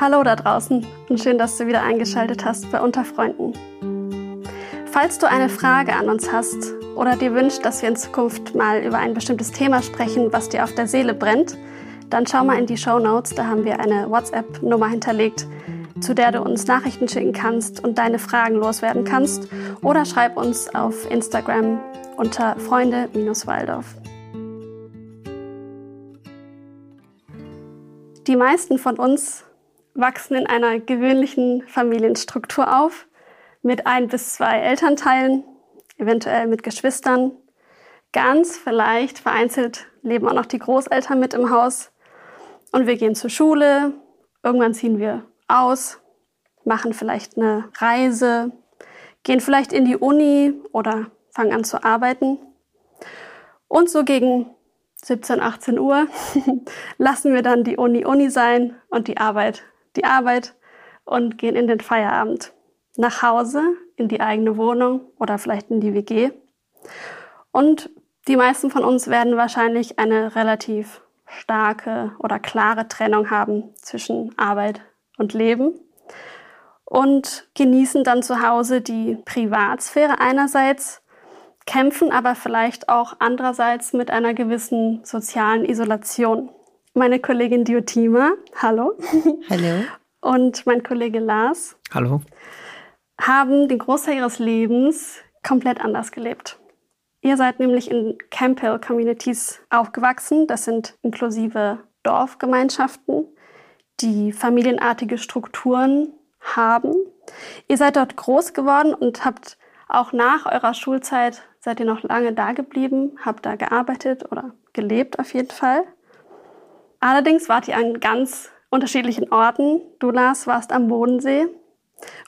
Hallo da draußen und schön, dass du wieder eingeschaltet hast bei Unter Freunden. Falls du eine Frage an uns hast oder dir wünschst, dass wir in Zukunft mal über ein bestimmtes Thema sprechen, was dir auf der Seele brennt, dann schau mal in die Show Notes, da haben wir eine WhatsApp-Nummer hinterlegt, zu der du uns Nachrichten schicken kannst und deine Fragen loswerden kannst oder schreib uns auf Instagram unter Freunde-Waldorf. Die meisten von uns wachsen in einer gewöhnlichen Familienstruktur auf, mit ein bis zwei Elternteilen, eventuell mit Geschwistern. Ganz vielleicht vereinzelt leben auch noch die Großeltern mit im Haus. Und wir gehen zur Schule, irgendwann ziehen wir aus, machen vielleicht eine Reise, gehen vielleicht in die Uni oder fangen an zu arbeiten. Und so gegen 17, 18 Uhr lassen wir dann die Uni Uni sein und die Arbeit die Arbeit und gehen in den Feierabend. Nach Hause, in die eigene Wohnung oder vielleicht in die WG. Und die meisten von uns werden wahrscheinlich eine relativ starke oder klare Trennung haben zwischen Arbeit und Leben und genießen dann zu Hause die Privatsphäre einerseits, kämpfen aber vielleicht auch andererseits mit einer gewissen sozialen Isolation meine Kollegin Diotima, hallo. Hallo. Und mein Kollege Lars. Hallo. Haben den Großteil ihres Lebens komplett anders gelebt. Ihr seid nämlich in Campbell Communities aufgewachsen. Das sind inklusive Dorfgemeinschaften, die familienartige Strukturen haben. Ihr seid dort groß geworden und habt auch nach eurer Schulzeit seid ihr noch lange da geblieben, habt da gearbeitet oder gelebt auf jeden Fall. Allerdings wart ihr an ganz unterschiedlichen Orten. Du, Lars, warst am Bodensee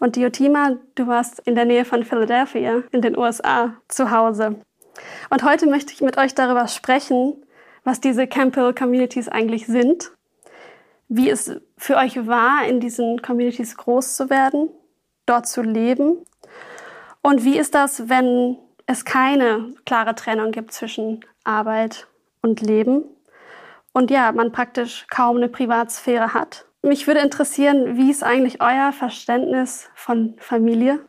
und Diotima, du warst in der Nähe von Philadelphia in den USA zu Hause. Und heute möchte ich mit euch darüber sprechen, was diese Campbell Communities eigentlich sind, wie es für euch war, in diesen Communities groß zu werden, dort zu leben und wie ist das, wenn es keine klare Trennung gibt zwischen Arbeit und Leben und ja, man praktisch kaum eine Privatsphäre hat. Mich würde interessieren, wie ist eigentlich euer Verständnis von Familie?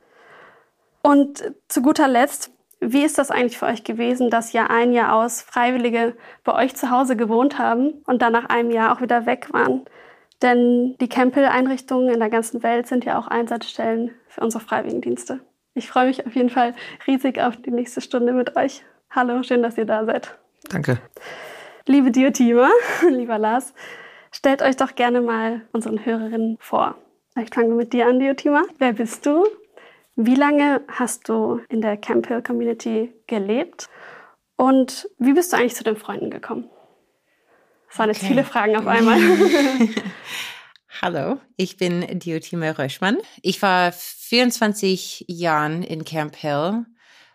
Und zu guter Letzt, wie ist das eigentlich für euch gewesen, dass ja ein Jahr aus Freiwillige bei euch zu Hause gewohnt haben und dann nach einem Jahr auch wieder weg waren? Denn die Campbell-Einrichtungen in der ganzen Welt sind ja auch Einsatzstellen für unsere Freiwilligendienste. Ich freue mich auf jeden Fall riesig auf die nächste Stunde mit euch. Hallo, schön, dass ihr da seid. Danke. Liebe Diotima, lieber Lars, stellt euch doch gerne mal unseren Hörerinnen vor. Vielleicht fangen wir mit dir an, Diotima. Wer bist du? Wie lange hast du in der Campbell Community gelebt? Und wie bist du eigentlich zu den Freunden gekommen? Das waren jetzt viele Fragen auf einmal. Hallo, ich bin Diotima Röschmann. Ich war 24 Jahren in Camp Hill,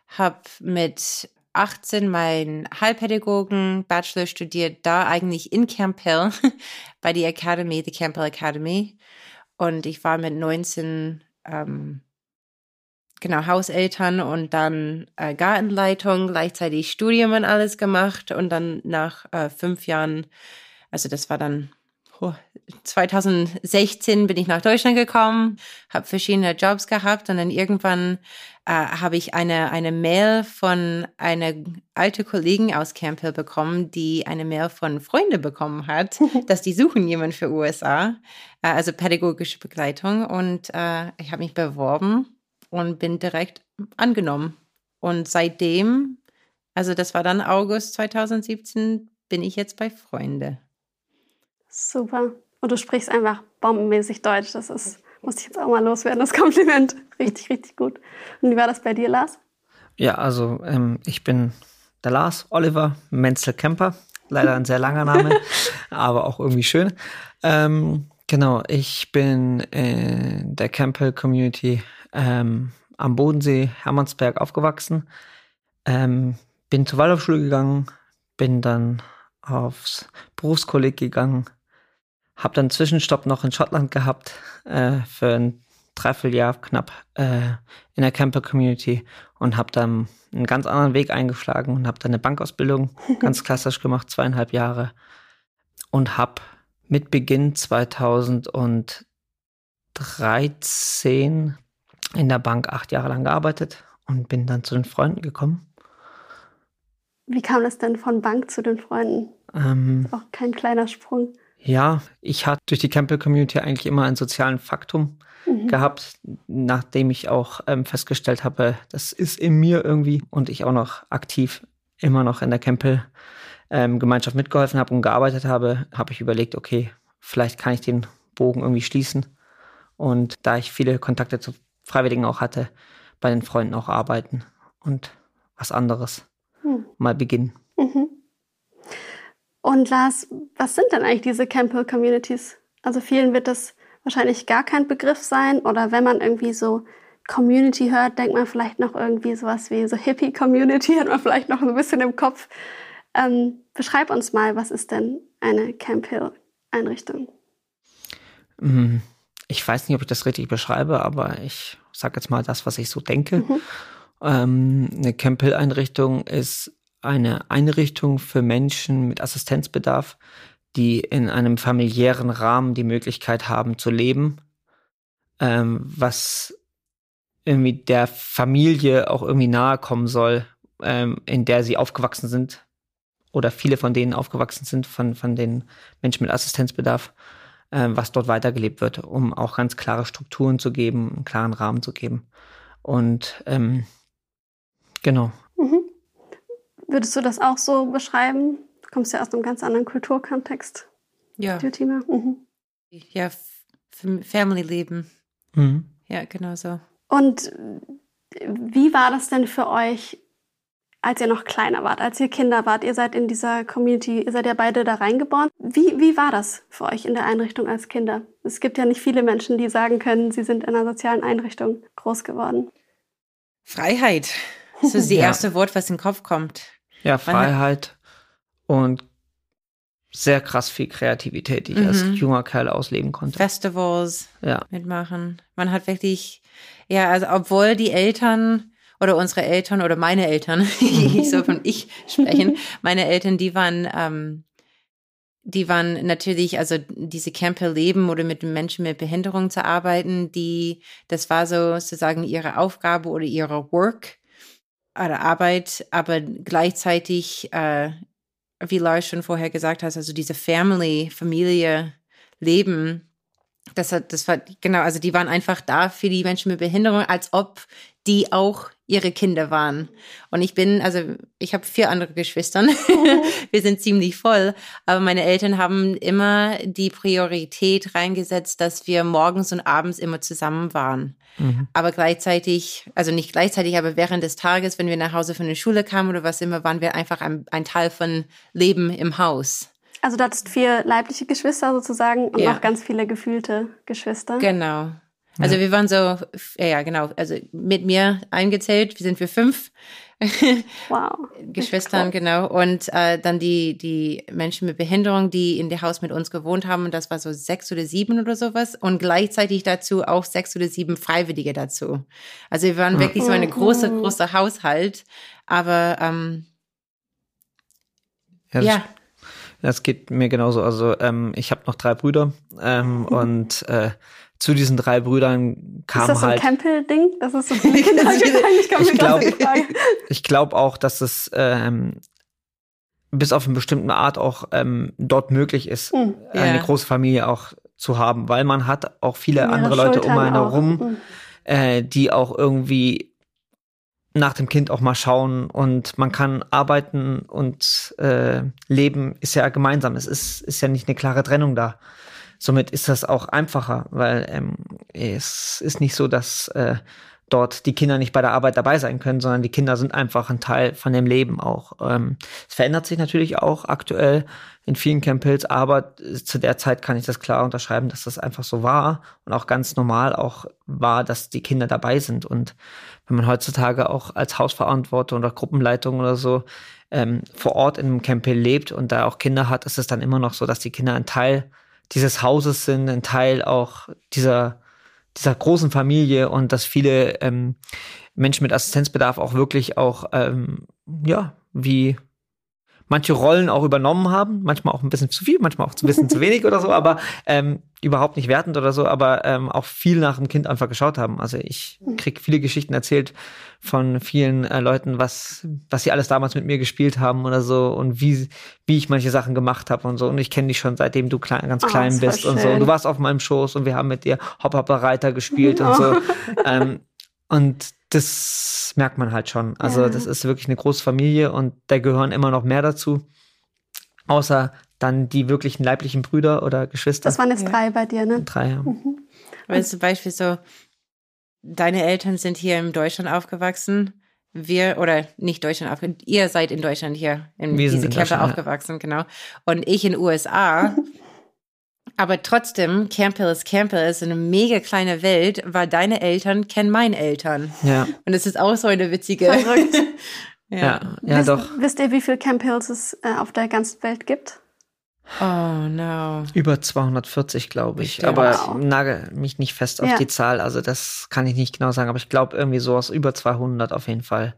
habe mit 18 meinen Heilpädagogen-Bachelor studiert, da eigentlich in Campbell bei der Academy, the Campbell Academy. Und ich war mit 19 ähm, genau Hauseltern und dann äh, Gartenleitung, gleichzeitig Studium und alles gemacht und dann nach äh, fünf Jahren, also das war dann 2016 bin ich nach Deutschland gekommen, habe verschiedene Jobs gehabt und dann irgendwann äh, habe ich eine, eine Mail von einer alte Kollegin aus Camp Hill bekommen, die eine Mail von Freunden bekommen hat, dass die suchen jemanden für USA, äh, also pädagogische Begleitung. Und äh, ich habe mich beworben und bin direkt angenommen. Und seitdem, also das war dann August 2017, bin ich jetzt bei Freunde. Super. Und du sprichst einfach bombenmäßig Deutsch. Das ist, muss ich jetzt auch mal loswerden, das Kompliment. Richtig, richtig gut. Und wie war das bei dir, Lars? Ja, also ähm, ich bin der Lars Oliver Menzel Kemper. Leider ein sehr langer Name, aber auch irgendwie schön. Ähm, genau, ich bin in der Campbell Community ähm, am Bodensee Hermannsberg aufgewachsen. Ähm, bin zur Waldorfschule gegangen, bin dann aufs Berufskolleg gegangen, habe dann Zwischenstopp noch in Schottland gehabt äh, für ein Dreivierteljahr knapp äh, in der Camper Community und habe dann einen ganz anderen Weg eingeschlagen und habe dann eine Bankausbildung ganz klassisch gemacht, zweieinhalb Jahre und habe mit Beginn 2013 in der Bank acht Jahre lang gearbeitet und bin dann zu den Freunden gekommen. Wie kam es denn von Bank zu den Freunden? Ähm, auch kein kleiner Sprung. Ja, ich hatte durch die Campbell Community eigentlich immer einen sozialen Faktum mhm. gehabt, nachdem ich auch ähm, festgestellt habe, das ist in mir irgendwie und ich auch noch aktiv immer noch in der Campbell ähm, mitgeholfen habe und gearbeitet habe, habe ich überlegt, okay, vielleicht kann ich den Bogen irgendwie schließen. Und da ich viele Kontakte zu Freiwilligen auch hatte, bei den Freunden auch arbeiten und was anderes hm. mal beginnen. Mhm. Und Lars, was sind denn eigentlich diese Campbell Communities? Also vielen wird das wahrscheinlich gar kein Begriff sein oder wenn man irgendwie so Community hört, denkt man vielleicht noch irgendwie sowas wie so Hippie Community, hat man vielleicht noch ein bisschen im Kopf. Ähm, beschreib uns mal, was ist denn eine Camp Hill Einrichtung? Mhm. Ich weiß nicht, ob ich das richtig beschreibe, aber ich sage jetzt mal das, was ich so denke. Mhm. Ähm, eine Camp Hill Einrichtung ist eine Einrichtung für Menschen mit Assistenzbedarf, die in einem familiären Rahmen die Möglichkeit haben zu leben, ähm, was irgendwie der Familie auch irgendwie nahe kommen soll, ähm, in der sie aufgewachsen sind oder viele von denen aufgewachsen sind, von, von den Menschen mit Assistenzbedarf, ähm, was dort weitergelebt wird, um auch ganz klare Strukturen zu geben, einen klaren Rahmen zu geben. Und ähm, genau. Mhm. Würdest du das auch so beschreiben? Du kommst ja aus einem ganz anderen Kulturkontext. Ja. Tima. Mhm. Ja, Family-Leben. Mhm. Ja, genau so. Und wie war das denn für euch, als ihr noch kleiner wart, als ihr Kinder wart? Ihr seid in dieser Community, ihr seid ja beide da reingeboren. Wie, wie war das für euch in der Einrichtung als Kinder? Es gibt ja nicht viele Menschen, die sagen können, sie sind in einer sozialen Einrichtung groß geworden. Freiheit. Das ist das ja. erste Wort, was in den Kopf kommt. Ja, Freiheit und sehr krass viel Kreativität, die ich mhm. als junger Kerl ausleben konnte. Festivals ja. mitmachen. Man hat wirklich, ja, also obwohl die Eltern oder unsere Eltern oder meine Eltern, ich soll von ich sprechen, meine Eltern, die waren, ähm, die waren natürlich, also diese Camper leben oder mit Menschen mit Behinderung zu arbeiten, die, das war so sozusagen ihre Aufgabe oder ihre Work oder Arbeit, aber gleichzeitig, äh, wie Lars schon vorher gesagt hat, also diese Family, Familie, Leben, das hat, das war, genau, also die waren einfach da für die Menschen mit Behinderung, als ob die auch ihre Kinder waren. Und ich bin, also ich habe vier andere Geschwister. Wir sind ziemlich voll. Aber meine Eltern haben immer die Priorität reingesetzt, dass wir morgens und abends immer zusammen waren. Mhm. Aber gleichzeitig, also nicht gleichzeitig, aber während des Tages, wenn wir nach Hause von der Schule kamen oder was immer, waren wir einfach ein, ein Teil von Leben im Haus. Also du hattest vier leibliche Geschwister sozusagen und ja. noch ganz viele gefühlte Geschwister. Genau. Also wir waren so, ja genau, also mit mir eingezählt, wir sind wir fünf. Wow. Geschwistern, genau. Und äh, dann die, die Menschen mit Behinderung, die in dem Haus mit uns gewohnt haben. Und das war so sechs oder sieben oder sowas. Und gleichzeitig dazu auch sechs oder sieben Freiwillige dazu. Also wir waren wirklich so eine große, mhm. große Haushalt. Aber ähm, ja, das, ja. Das geht mir genauso. Also ähm, ich habe noch drei Brüder ähm, und äh, zu diesen drei Brüdern kam ist das so ein halt. Campbell-Ding? Das ist so Kinder ich kann ich mir glaub- glaube auch, dass es ähm, bis auf eine bestimmte Art auch ähm, dort möglich ist, Hm. eine Ja. große Familie auch zu haben, weil man hat auch viele Mehrere andere Leute um Schultern einen herum, Hm. äh, die auch irgendwie nach dem Kind auch mal schauen und man kann arbeiten und äh, leben ist ja gemeinsam. Es ist, ist ja nicht eine klare Trennung da. Somit ist das auch einfacher, weil ähm, es ist nicht so, dass äh, dort die Kinder nicht bei der Arbeit dabei sein können, sondern die Kinder sind einfach ein Teil von dem Leben auch. Ähm, es verändert sich natürlich auch aktuell in vielen Campbells, aber zu der Zeit kann ich das klar unterschreiben, dass das einfach so war und auch ganz normal auch war, dass die Kinder dabei sind. Und wenn man heutzutage auch als Hausverantwortung oder Gruppenleitung oder so ähm, vor Ort in einem Campbell lebt und da auch Kinder hat, ist es dann immer noch so, dass die Kinder ein Teil dieses Hauses sind, ein Teil auch dieser dieser großen Familie und dass viele ähm, Menschen mit Assistenzbedarf auch wirklich auch, ähm, ja, wie manche Rollen auch übernommen haben, manchmal auch ein bisschen zu viel, manchmal auch ein bisschen zu wenig oder so, aber ähm, überhaupt nicht wertend oder so, aber ähm, auch viel nach dem Kind einfach geschaut haben. Also ich krieg viele Geschichten erzählt von vielen äh, Leuten, was was sie alles damals mit mir gespielt haben oder so und wie wie ich manche Sachen gemacht habe und so. Und ich kenne dich schon seitdem du klein, ganz Oh, klein bist und so. und du warst auf meinem Schoß und wir haben mit dir Hop Hop Reiter gespielt und so. Ähm, und das merkt man halt schon. Also Ja. das ist wirklich eine große Familie und da gehören immer noch mehr dazu, außer dann die wirklichen leiblichen Brüder oder Geschwister. Das waren jetzt Ja. drei bei dir, ne? drei. Ja. Weil zum Beispiel so, deine Eltern sind hier in Deutschland aufgewachsen. Wir, oder nicht Deutschland aufgewachsen, ihr seid in Deutschland hier, in Wir sind diese Camper Deutschland, ja. aufgewachsen, genau. Und ich in USA. Aber trotzdem, Campbell ist Campbell, ist eine mega kleine Welt, weil deine Eltern kennen meine Eltern. Ja, Und es ist auch so eine witzige. Verrückt. ja, ja, wisst, doch. Wisst ihr, wie viele Camp Hills es äh, auf der ganzen Welt gibt? Oh no. Über 240, glaube ich. Bestimmt. Aber Wow. nagel mich nicht fest auf Ja. die Zahl. Also das kann ich nicht genau sagen. Aber ich glaube irgendwie sowas über 200 auf jeden Fall.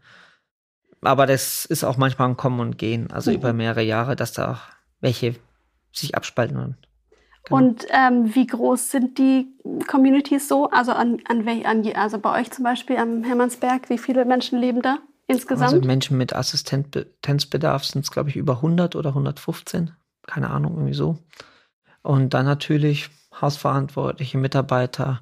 Aber das ist auch manchmal ein Kommen und Gehen. Also Mhm. über mehrere Jahre, dass da auch welche sich abspalten. Und Genau. Und ähm, wie groß sind die Communities so? Also an, an, an also bei euch zum Beispiel am Hermannsberg, wie viele Menschen leben da insgesamt? Also Menschen mit Assistenzbedarf sind es, glaube ich, über 100 oder 115. Keine Ahnung, irgendwie so. Und dann natürlich Hausverantwortliche, Mitarbeiter,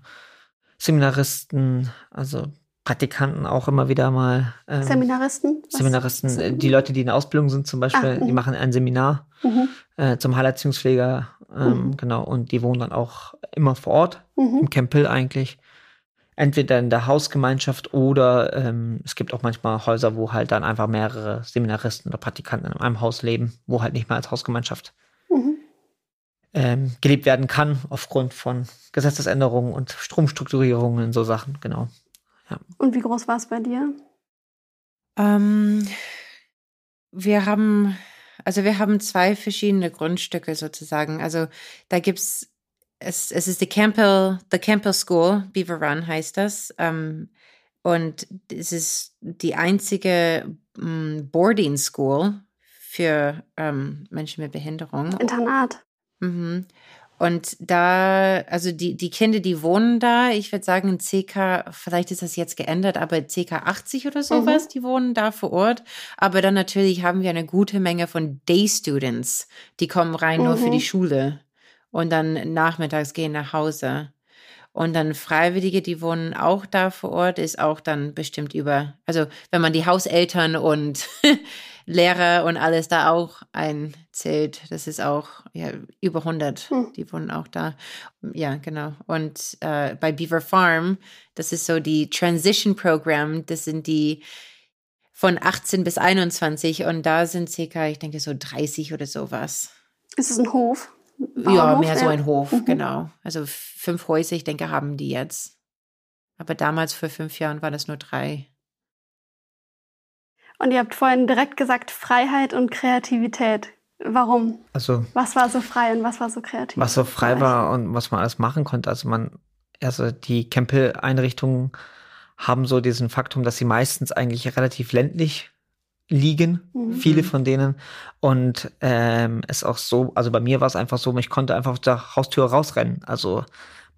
Seminaristen, also Praktikanten auch immer wieder mal. ähm, Seminaristen? Was- Seminaristen, die Leute, die in Ausbildung sind zum Beispiel, Ah, die mhm. machen ein Seminar Mhm. äh, zum Heilerziehungspfleger, ähm, Mhm. genau, und die wohnen dann auch immer vor Ort Mhm. im Campbell eigentlich. Entweder in der Hausgemeinschaft oder ähm, es gibt auch manchmal Häuser, wo halt dann einfach mehrere Seminaristen oder Praktikanten in einem Haus leben, wo halt nicht mehr als Hausgemeinschaft Mhm. ähm, gelebt werden kann, aufgrund von Gesetzesänderungen und Stromstrukturierungen und so Sachen, genau. Und wie groß war es bei dir? Ähm, wir haben, also wir haben zwei verschiedene Grundstücke sozusagen. Also da gibt's es, es ist die Campbell, the Campbell School, Beaver Run heißt das. Ähm, und es ist die einzige mm, Boarding School für ähm, Menschen mit Behinderung. Internat. Mhm. Und da, also die, die Kinder, die wohnen da, ich würde sagen, in CK, vielleicht ist das jetzt geändert, aber CK 80 oder sowas, die wohnen da vor Ort. Aber dann natürlich haben wir eine gute Menge von Day Students, die kommen rein nur für Mhm. die Schule und dann nachmittags gehen nach Hause. Und dann Freiwillige, die wohnen auch da vor Ort, ist auch dann bestimmt über, also wenn man die Hauseltern und Lehrer und alles da auch einzählt, das ist auch ja, über 100, Hm. die wohnen auch da. Ja, genau. Und äh, bei Beaver Farm, das ist so die Transition Program, das sind die von 18 bis 21 und da sind circa, ich denke, so 30 oder sowas. Ist es ein Hof? Ja, mehr so ein Hof, Mhm. genau. Also fünf Häuser, ich denke, haben die jetzt. Aber damals vor fünf Jahren waren das nur drei. Und ihr habt vorhin direkt gesagt, Freiheit und Kreativität. Warum? Also Was war so frei und was war so kreativ? was so frei war und was man alles machen konnte. Also man, also die Campbell-Einrichtungen haben so diesen Faktum, dass sie meistens eigentlich relativ ländlich liegen, mhm. viele von denen. Und ähm, es auch so, also bei mir war es einfach so, ich konnte einfach aus der Haustür rausrennen. Also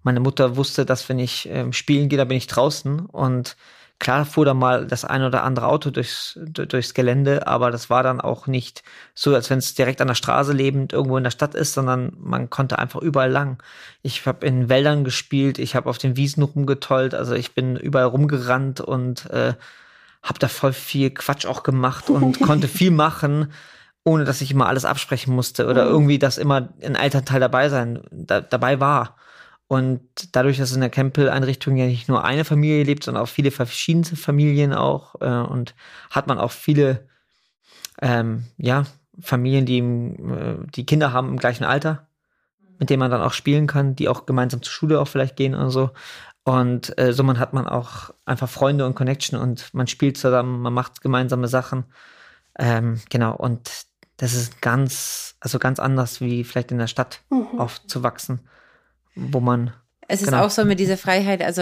meine Mutter wusste, dass wenn ich ähm, spielen gehe, da bin ich draußen. Und klar fuhr da mal das ein oder andere Auto durchs, durchs Gelände, aber das war dann auch nicht so, als wenn es direkt an der Straße lebend irgendwo in der Stadt ist, sondern man konnte einfach überall lang. Ich habe in Wäldern gespielt, ich habe auf den Wiesen rumgetollt, also ich bin überall rumgerannt und äh, habe da voll viel Quatsch auch gemacht und konnte viel machen, ohne dass ich immer alles absprechen musste oder mhm. irgendwie, dass immer ein Elternteil dabei sein, da, dabei war. Und dadurch, dass in der Campbell-Einrichtung ja nicht nur eine Familie lebt, sondern auch viele verschiedene Familien auch, äh, und hat man auch viele, ähm, ja, Familien, die, äh, die Kinder haben im gleichen Alter, mit denen man dann auch spielen kann, die auch gemeinsam zur Schule auch vielleicht gehen und so. Und äh, so man hat man auch einfach Freunde und Connection und man spielt zusammen, man macht gemeinsame Sachen. Ähm, genau, und das ist ganz, also ganz anders wie vielleicht in der Stadt mhm. aufzuwachsen, wo man es ist genau. auch so mit dieser Freiheit, also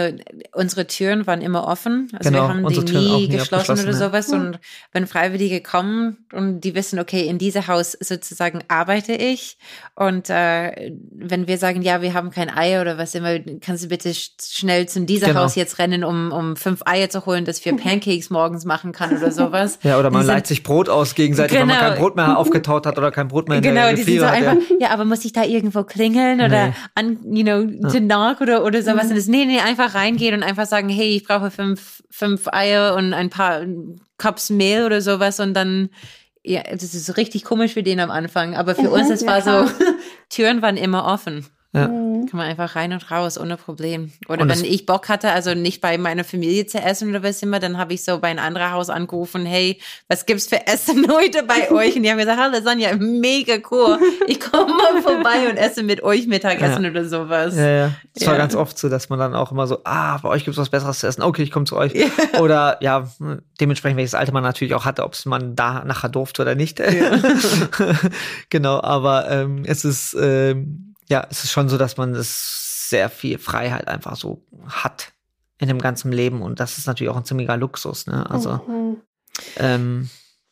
unsere Türen waren immer offen. Also genau, wir haben die nie, nie geschlossen oder sowas. Ja. Und wenn Freiwillige kommen und die wissen, okay, in diesem Haus sozusagen arbeite ich. Und äh, wenn wir sagen, ja, wir haben kein Ei oder was immer, kannst du bitte schnell zu diesem genau. Haus jetzt rennen, um, um fünf Eier zu holen, dass wir Pancakes morgens machen kann oder sowas. Ja, oder man leiht sich Brot aus gegenseitig, genau. wenn man kein genau. Brot mehr aufgetaut hat oder kein Brot mehr in genau, der Genau, die sind so hat, einfach, ja. ja. aber muss ich da irgendwo klingeln oder nee. an, you know, ja. knock oder, oder sowas. Mhm. Und das, nee, nee, einfach reingehen und einfach sagen, hey, ich brauche fünf, fünf Eier und ein paar Cups Mehl oder sowas und dann, ja, das ist richtig komisch für den am Anfang. Aber für mhm, uns, das ja, war so, Türen waren immer offen. Ja. Mhm. Kann man einfach rein und raus, ohne Problem. Oder und wenn ich Bock hatte, also nicht bei meiner Familie zu essen oder was immer, dann habe ich so bei einem anderen Haus angerufen, hey, was gibt's für Essen heute bei euch? Und die haben gesagt, hallo Sonja, mega cool. Ich komme mal vorbei und esse mit euch Mittagessen ja. oder sowas. Ja, ja. Es ja. war ganz oft so, dass man dann auch immer so, ah, bei euch gibt's was Besseres zu essen. Okay, ich komme zu euch. Ja. Oder ja, dementsprechend, welches Alter man natürlich auch hatte, ob es man da nachher durfte oder nicht. genau, aber ähm, es ist ähm, ja, es ist schon so, dass man es sehr viel Freiheit einfach so hat in dem ganzen Leben und das ist natürlich auch ein ziemlicher Luxus, ne? Also mhm. ähm,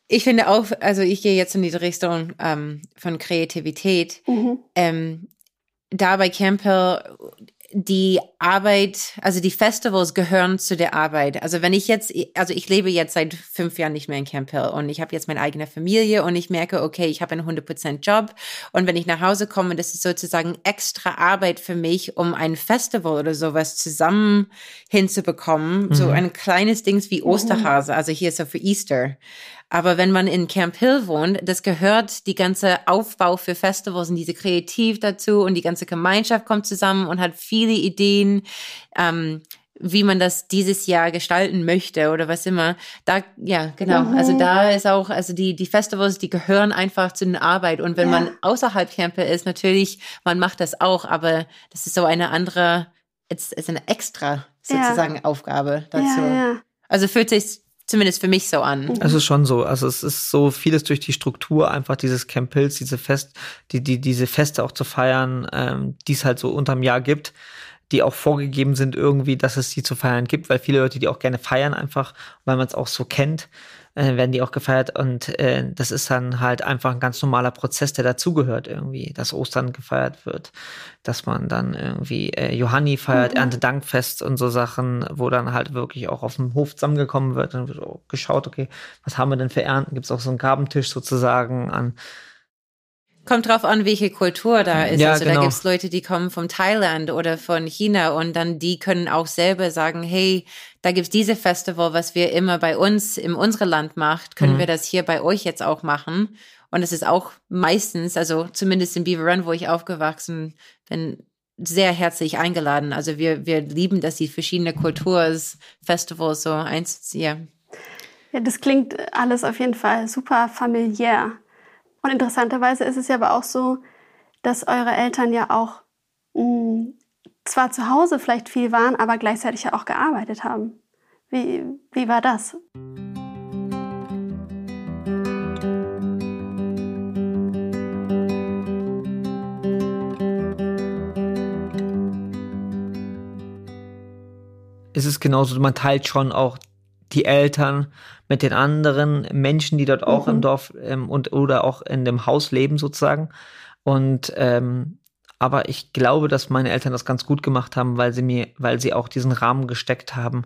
ich finde auch, also ich gehe jetzt in diese Richtung ähm, von Kreativität. Mhm. Ähm, da bei Campbell die Arbeit, also die Festivals gehören zu der Arbeit. Also wenn ich jetzt, also ich lebe jetzt seit fünf Jahren nicht mehr in Camp Hill und ich habe jetzt meine eigene Familie und ich merke, okay, ich habe einen 100% Job und wenn ich nach Hause komme, das ist sozusagen extra Arbeit für mich, um ein Festival oder sowas zusammen hinzubekommen. Mhm. So ein kleines Dings wie Osterhase, also hier ist so für Easter. Aber wenn man in Camp Hill wohnt, das gehört die ganze Aufbau für Festivals und diese Kreativ dazu und die ganze Gemeinschaft kommt zusammen und hat viele Ideen. Ähm, wie man das dieses Jahr gestalten möchte oder was immer. Da, ja, genau. Mhm. Also da ist auch, also die, die Festivals, die gehören einfach zu der Arbeit. Und wenn ja. man außerhalb Camper ist, natürlich, man macht das auch, aber das ist so eine andere, es ist eine extra sozusagen ja. Aufgabe dazu. Ja, also fühlt sich zumindest für mich so an. Es ist schon so. Also es ist so vieles durch die Struktur, einfach dieses Camp Hills, diese Fest, die, die, diese Feste auch zu feiern, ähm, die es halt so unterm Jahr gibt, die auch vorgegeben sind irgendwie, dass es die zu feiern gibt, weil viele Leute die auch gerne feiern einfach, weil man es auch so kennt äh, werden die auch gefeiert und äh, das ist dann halt einfach ein ganz normaler Prozess, der dazugehört irgendwie, dass Ostern gefeiert wird, dass man dann irgendwie äh, Johanni feiert, mhm. Erntedankfest und so Sachen, wo dann halt wirklich auch auf dem Hof zusammengekommen wird und wird geschaut, okay, was haben wir denn für Ernten? Gibt es auch so einen Gabentisch sozusagen an Kommt drauf an, welche Kultur da ist. Ja, also genau. da gibt's Leute, die kommen von Thailand oder von China und dann die können auch selber sagen, hey, da gibt's diese Festival, was wir immer bei uns in unserem Land macht, können mhm. wir das hier bei euch jetzt auch machen? Und es ist auch meistens, also zumindest in Beaver Run, wo ich aufgewachsen bin, sehr herzlich eingeladen. Also wir, wir lieben, dass die verschiedene Kulturs, Festivals so einzuziehen. Ja, das klingt alles auf jeden Fall super familiär. Und interessanterweise ist es ja aber auch so, dass eure Eltern ja auch mh, hm, zwar zu Hause vielleicht viel waren, aber gleichzeitig ja auch gearbeitet haben. Wie, wie war das? Es ist genauso, man teilt schon auch die Eltern mit den anderen Menschen, die dort auch im Dorf ähm, und oder auch in dem Haus leben sozusagen. Und ähm, aber ich glaube, dass meine Eltern das ganz gut gemacht haben, weil sie mir, weil sie auch diesen Rahmen gesteckt haben,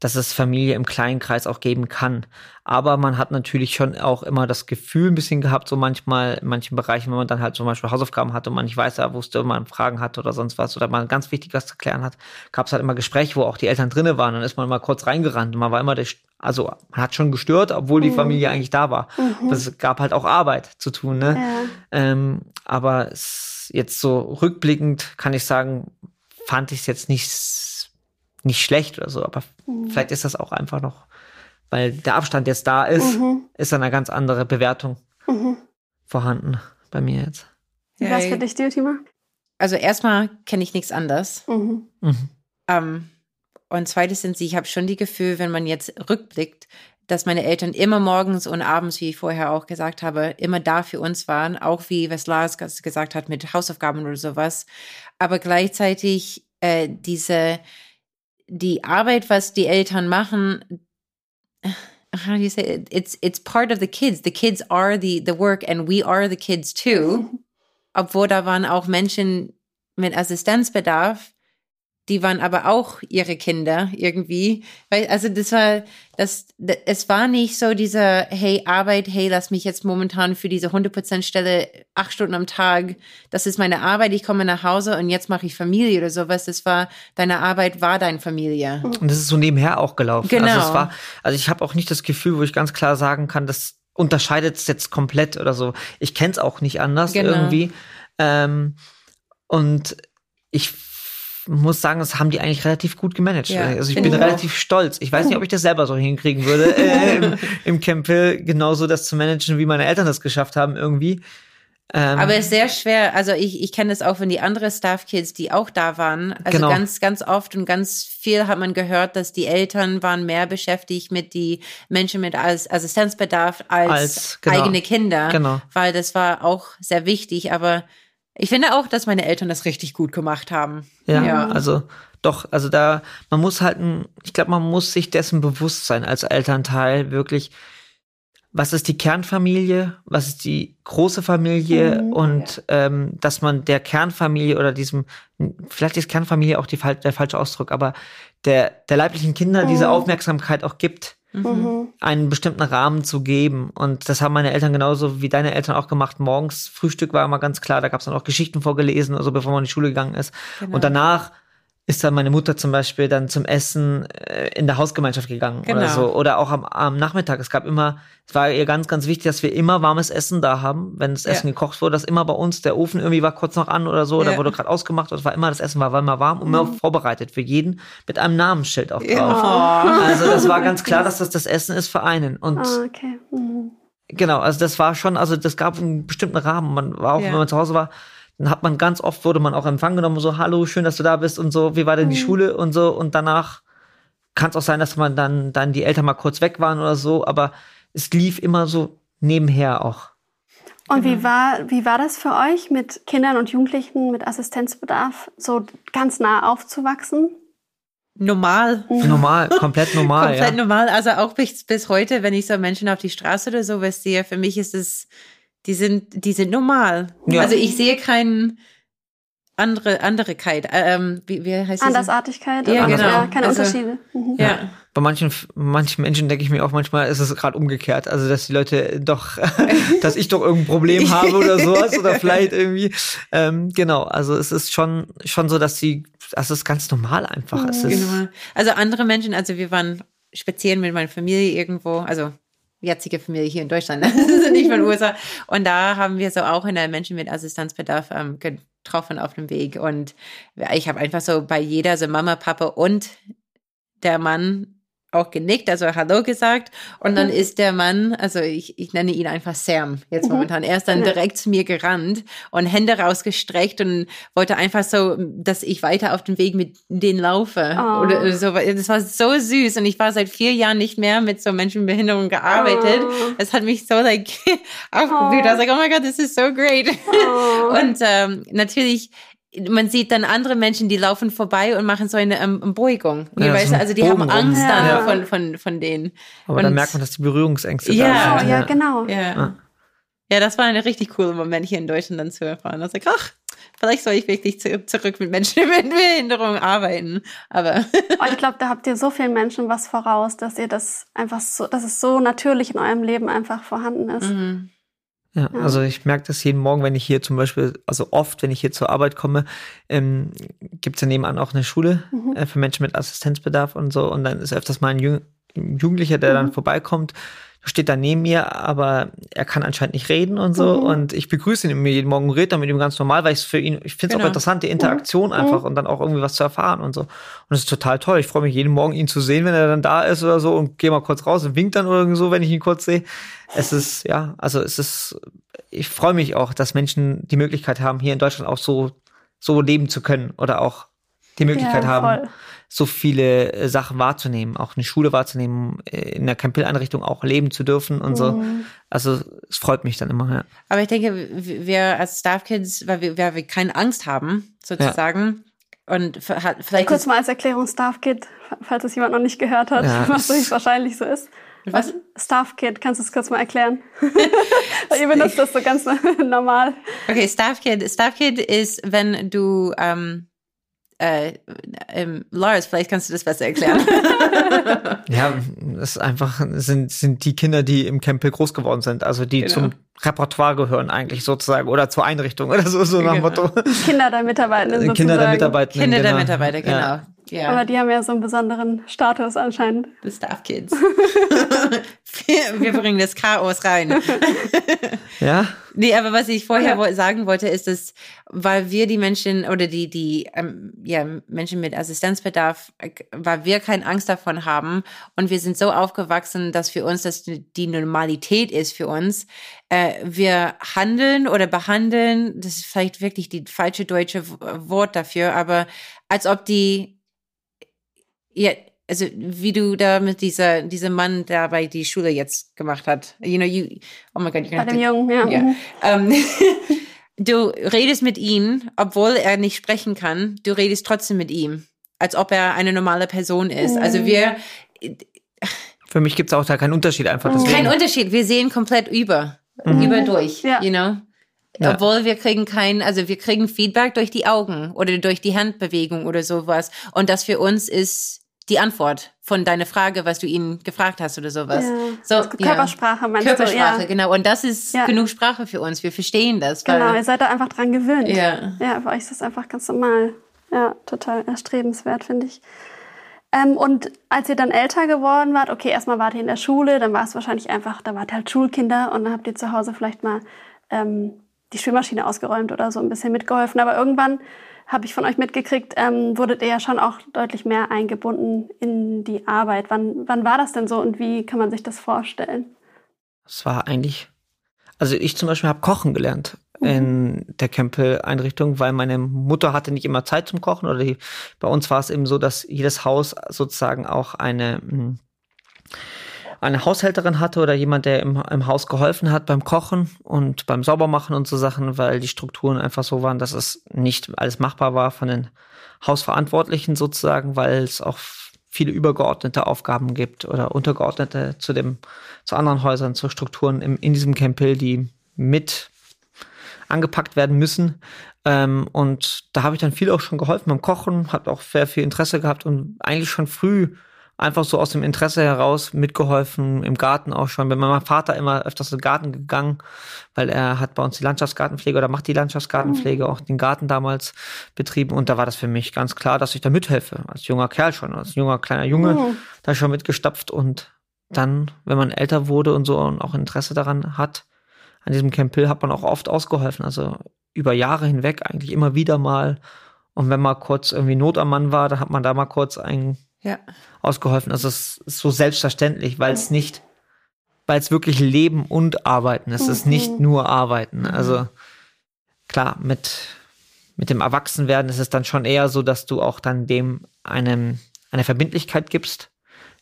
dass es Familie im kleinen Kreis auch geben kann. Aber man hat natürlich schon auch immer das Gefühl ein bisschen gehabt, so manchmal in manchen Bereichen, wenn man dann halt zum Beispiel Hausaufgaben hatte und man nicht weiß, ja, wusste, man Fragen hatte oder sonst was oder man ganz wichtig was zu klären hat, gab es halt immer Gespräche, wo auch die Eltern drinne waren. Dann ist man mal kurz reingerannt und man war immer der, also man hat schon gestört, obwohl die Familie eigentlich da war. Aber Es gab halt auch Arbeit zu tun, ne? Ja. Ähm, aber es, jetzt so rückblickend kann ich sagen, fand ich es jetzt nicht, nicht schlecht oder so, aber vielleicht ist das auch einfach noch, weil der Abstand jetzt da ist, ist dann eine ganz andere Bewertung vorhanden bei mir jetzt. Wie war's Ja, für dich, Diotima? Also erstmal kenne ich nichts anderes. Mhm. Ähm, und zweitens sind sie, ich habe schon die Gefühl, wenn man jetzt rückblickt, dass meine Eltern immer morgens und abends, wie ich vorher auch gesagt habe, immer da für uns waren, auch wie was Lars ges- gesagt hat mit Hausaufgaben oder sowas. Aber gleichzeitig äh, diese die Arbeit, was die Eltern machen, how do you say it? It's it's part of the kids. The kids are the the work and we are the kids too. Obwohl da waren auch Menschen mit Assistenzbedarf, die waren aber auch ihre Kinder irgendwie. Weil, also das war, das, das, es war nicht so dieser, hey, Arbeit, hey, lass mich jetzt momentan für diese 100% Stelle acht Stunden am Tag, das ist meine Arbeit, ich komme nach Hause und jetzt mache ich Familie oder sowas. Das war, deine Arbeit war deine Familie. Und das ist so nebenher auch gelaufen. Genau. Also, es war, also ich habe auch nicht das Gefühl, wo ich ganz klar sagen kann, das unterscheidet es jetzt komplett oder so. Ich kenne es auch nicht anders Genau. irgendwie. Ähm, und ich muss sagen, das haben die eigentlich relativ gut gemanagt. Ja, also ich bin ich auch. relativ stolz. Ich weiß nicht, ob ich das selber so hinkriegen würde, äh, im, im Campbell genauso das zu managen, wie meine Eltern das geschafft haben irgendwie. Ähm, Aber es ist sehr schwer. Also ich, ich kenne das auch von die anderen Staff-Kids, die auch da waren. Also Genau. ganz, ganz oft und ganz viel hat man gehört, dass die Eltern waren mehr beschäftigt mit die Menschen mit As- Assistenzbedarf als, Als, genau. eigene Kinder. Genau. Weil das war auch sehr wichtig. Aber ich finde auch, dass meine Eltern das richtig gut gemacht haben. Ja, Ja. also doch, also da, man muss halt, ein, ich glaube, man muss sich dessen bewusst sein als Elternteil, wirklich, was ist die Kernfamilie, was ist die große Familie und ähm, dass man der Kernfamilie oder diesem, vielleicht ist Kernfamilie auch die, der falsche Ausdruck, aber der, der leiblichen Kinder diese Aufmerksamkeit auch gibt Mhm. einen bestimmten Rahmen zu geben. Und das haben meine Eltern genauso wie deine Eltern auch gemacht. Morgens Frühstück war immer ganz klar, da gab es dann auch Geschichten vorgelesen, also bevor man in die Schule gegangen ist. Und danach ist dann meine Mutter zum Beispiel dann zum Essen äh, in der Hausgemeinschaft gegangen oder Genau. so. Oder auch am, am Nachmittag. Es gab immer, es war ihr ganz, ganz wichtig, dass wir immer warmes Essen da haben, wenn das Ja. Essen gekocht wurde, dass immer bei uns der Ofen irgendwie war kurz noch an oder so, oder Ja. wurde gerade ausgemacht, oder es war immer, das Essen war, war immer warm und immer vorbereitet für jeden mit einem Namensschild auch drauf. Ja. Also das war ganz klar, dass das das Essen ist für einen. Und Ah, okay. Mhm. genau, also das war schon, also das gab einen bestimmten Rahmen. Man war auch, wenn man zu Hause war, dann hat man ganz oft wurde man auch empfangen genommen, so, hallo, schön, dass du da bist und so, wie war denn die Schule und so. Und danach kann es auch sein, dass man dann, dann die Eltern mal kurz weg waren oder so, aber es lief immer so nebenher auch. Und Genau. wie war, wie war das für euch, mit Kindern und Jugendlichen mit Assistenzbedarf so ganz nah aufzuwachsen? Normal. Normal, komplett normal. Komplett ja. normal. Also auch bis, bis heute, wenn ich so Menschen auf die Straße oder sowas sehe, für mich ist es, die sind, die sind normal. Ja. Also ich sehe keinen andere, Anderigkeit. Ähm, wie, wie heißt das? Andersartigkeit? Ja, genau. Ja, keine Also- Unterschiede. Mhm. Ja. Bei manchen, manchen Menschen denke ich mir auch manchmal, ist es gerade umgekehrt. Also, dass die Leute doch, dass ich doch irgendein Problem habe oder sowas oder vielleicht irgendwie. Ähm, genau, also es ist schon, schon so, dass sie, das ist ganz normal einfach. Es ist, Genau. Also andere Menschen, also wir waren spazieren mit meiner Familie irgendwo, also jetzige Familie hier in Deutschland, nicht von USA. Und da haben wir so auch eine Menschen mit Assistenzbedarf ähm, getroffen auf dem Weg. Und ich habe einfach so bei jeder, so Mama, Papa und der Mann auch genickt, also Hallo gesagt. Und dann ist der Mann, also ich, ich nenne ihn einfach Sam jetzt momentan, er ist dann direkt zu mir gerannt und Hände rausgestreckt und wollte einfach so, dass ich weiter auf dem Weg mit denen laufe. Oh. Oder so. Das war so süß und ich war seit vier Jahren nicht mehr mit so Menschen mit Behinderung gearbeitet. Oh. Es hat mich so like aufgeblüht. I was like, oh my God, this is so great. Oh. Und ähm, natürlich, man sieht dann andere Menschen, die laufen vorbei und machen so eine ähm, Beugung. Ja, weißt so Also die haben Bogen Angst rum. dann Ja. von, von, von denen. Aber und, dann merkt man, dass die Berührungsängste Ja. da sind. ja, genau. Ja. Ja. ja, das war ein richtig cooler Moment hier in Deutschland dann zu erfahren. Da ich, ach, vielleicht soll ich wirklich zu, zurück mit Menschen mit Behinderung arbeiten. Aber Oh, ich glaube, da habt ihr so vielen Menschen was voraus, dass ihr das einfach so, dass es so natürlich in eurem Leben einfach vorhanden ist. mhm. Ja, also ich merke das jeden Morgen, wenn ich hier zum Beispiel, also oft, wenn ich hier zur Arbeit komme, ähm, gibt es ja nebenan auch eine Schule Mhm. äh, für Menschen mit Assistenzbedarf und so. Und dann ist öfters mal ein Jüng Jugendlicher, der Mhm. dann vorbeikommt, steht da neben mir, aber er kann anscheinend nicht reden und so. Mhm. Und ich begrüße ihn immer jeden Morgen und rede dann mit ihm ganz normal, weil ich es für ihn, ich finde es Genau. auch interessant, die Interaktion einfach und dann auch irgendwie was zu erfahren und so. Und es ist total toll. Ich freue mich jeden Morgen, ihn zu sehen, wenn er dann da ist oder so und gehe mal kurz raus und winkt dann oder so, wenn ich ihn kurz sehe. Es ist, ja, also es ist, ich freue mich auch, dass Menschen die Möglichkeit haben, hier in Deutschland auch so, so leben zu können oder auch die Möglichkeit Ja, haben. So viele äh, Sachen wahrzunehmen, auch eine Schule wahrzunehmen, äh, in der Campbell-Einrichtung auch leben zu dürfen und so. Mhm. Also es freut mich dann immer, ja. Aber ich denke, wir als Staff Kids, weil wir, weil wir keine Angst haben, sozusagen. Und f- hat, vielleicht Kurz mal als Erklärung Staff Kid, falls es jemand noch nicht gehört hat, Ja. was höchstwahrscheinlich so ist. Was? Staff Kid, kannst du es kurz mal erklären? Weil ihr benutzt das so ganz normal. okay, Staff Kid, Staff Kid ist, wenn du, ähm, äh, ähm, Lars, vielleicht kannst du das besser erklären. Ja, es ist einfach, sind, sind die Kinder, die im Campbell groß geworden sind, also die Genau. zum Repertoire gehören eigentlich sozusagen oder zur Einrichtung oder so, so nach dem Genau. Motto. Kinder der Mitarbeitenden sozusagen. Kinder der Mitarbeitenden. Kinder der genau. Mitarbeiter, genau. Ja. Ja, Aber die haben ja so einen besonderen Status anscheinend. the Staff Kids. wir, wir bringen das Chaos rein. ja, Nee, aber was ich vorher Ja. sagen wollte, ist, dass, weil wir die Menschen oder die, die, ähm, ja, Menschen mit Assistenzbedarf, äh, weil wir keine Angst davon haben und wir sind so aufgewachsen, dass für uns das die Normalität ist für uns. Äh, wir handeln oder behandeln, das ist vielleicht wirklich die falsche deutsche Wort dafür, aber als ob die, ja, also wie du da mit dieser, dieser Mann da bei die Schule jetzt gemacht hat. You know, you, oh my God, you're gonna Bei dem to Jungen, ja. ja. Mhm. Ähm, du redest mit ihm, obwohl er nicht sprechen kann, du redest trotzdem mit ihm, als ob er eine normale Person ist. Mhm. Also wir, für mich gibt's auch da keinen Unterschied einfach. Deswegen. kein Unterschied, wir sehen komplett über, über durch, Ja. you know? Ja. Obwohl wir kriegen kein, also wir kriegen Feedback durch die Augen oder durch die Handbewegung oder sowas. Und das für uns ist die Antwort von deiner Frage, was du ihn gefragt hast oder sowas. Ja. So, Also Körpersprache meinst Körpersprache, du? Ja. genau. Und das ist Ja. genug Sprache für uns. Wir verstehen das. Genau, ihr seid da einfach dran gewöhnt. Ja. Ja, für euch ist das einfach ganz normal. Ja, total erstrebenswert, finde ich. Ähm, und als ihr dann älter geworden wart, okay, erstmal wart ihr in der Schule, dann war es wahrscheinlich einfach, da wart ihr halt Schulkinder und dann habt ihr zu Hause vielleicht mal ähm, die Spülmaschine ausgeräumt oder so ein bisschen mitgeholfen. Aber irgendwann habe ich von euch mitgekriegt, ähm, wurdet ihr ja schon auch deutlich mehr eingebunden in die Arbeit. Wann, wann war das denn so und wie kann man sich das vorstellen? Es war eigentlich, also ich zum Beispiel habe Kochen gelernt in der Campbell-Einrichtung, weil meine Mutter hatte nicht immer Zeit zum Kochen oder die, bei uns war es eben so, dass jedes Haus sozusagen auch eine mh, eine Haushälterin hatte oder jemand, der im, im Haus geholfen hat beim Kochen und beim Saubermachen und so Sachen, weil die Strukturen einfach so waren, dass es nicht alles machbar war von den Hausverantwortlichen sozusagen, weil es auch viele übergeordnete Aufgaben gibt oder untergeordnete zu dem, zu anderen Häusern, zu Strukturen im, in diesem Campbell, die mit angepackt werden müssen. Ähm, und da habe ich dann viel auch schon geholfen beim Kochen, habe auch sehr viel Interesse gehabt und eigentlich schon früh einfach so aus dem Interesse heraus mitgeholfen, im Garten auch schon. Bin mit meinem Vater immer öfters in den Garten gegangen, weil er hat bei uns die Landschaftsgartenpflege oder macht die Landschaftsgartenpflege, auch den Garten damals betrieben. Und da war das für mich ganz klar, dass ich da mithelfe. Als junger Kerl schon, als junger kleiner Junge, Oh. da schon mitgestapft. Und dann, wenn man älter wurde und so und auch Interesse daran hat, an diesem Campbell hat man auch oft ausgeholfen. Also über Jahre hinweg eigentlich immer wieder mal. Und wenn mal kurz irgendwie Not am Mann war, dann hat man da mal kurz einen Ja. ausgeholfen. Also es ist so selbstverständlich, weil es nicht, weil es wirklich Leben und Arbeiten ist. Es ist nicht nur Arbeiten. Also klar, mit, mit dem Erwachsenwerden ist es dann schon eher so, dass du auch dann dem einem, eine Verbindlichkeit gibst,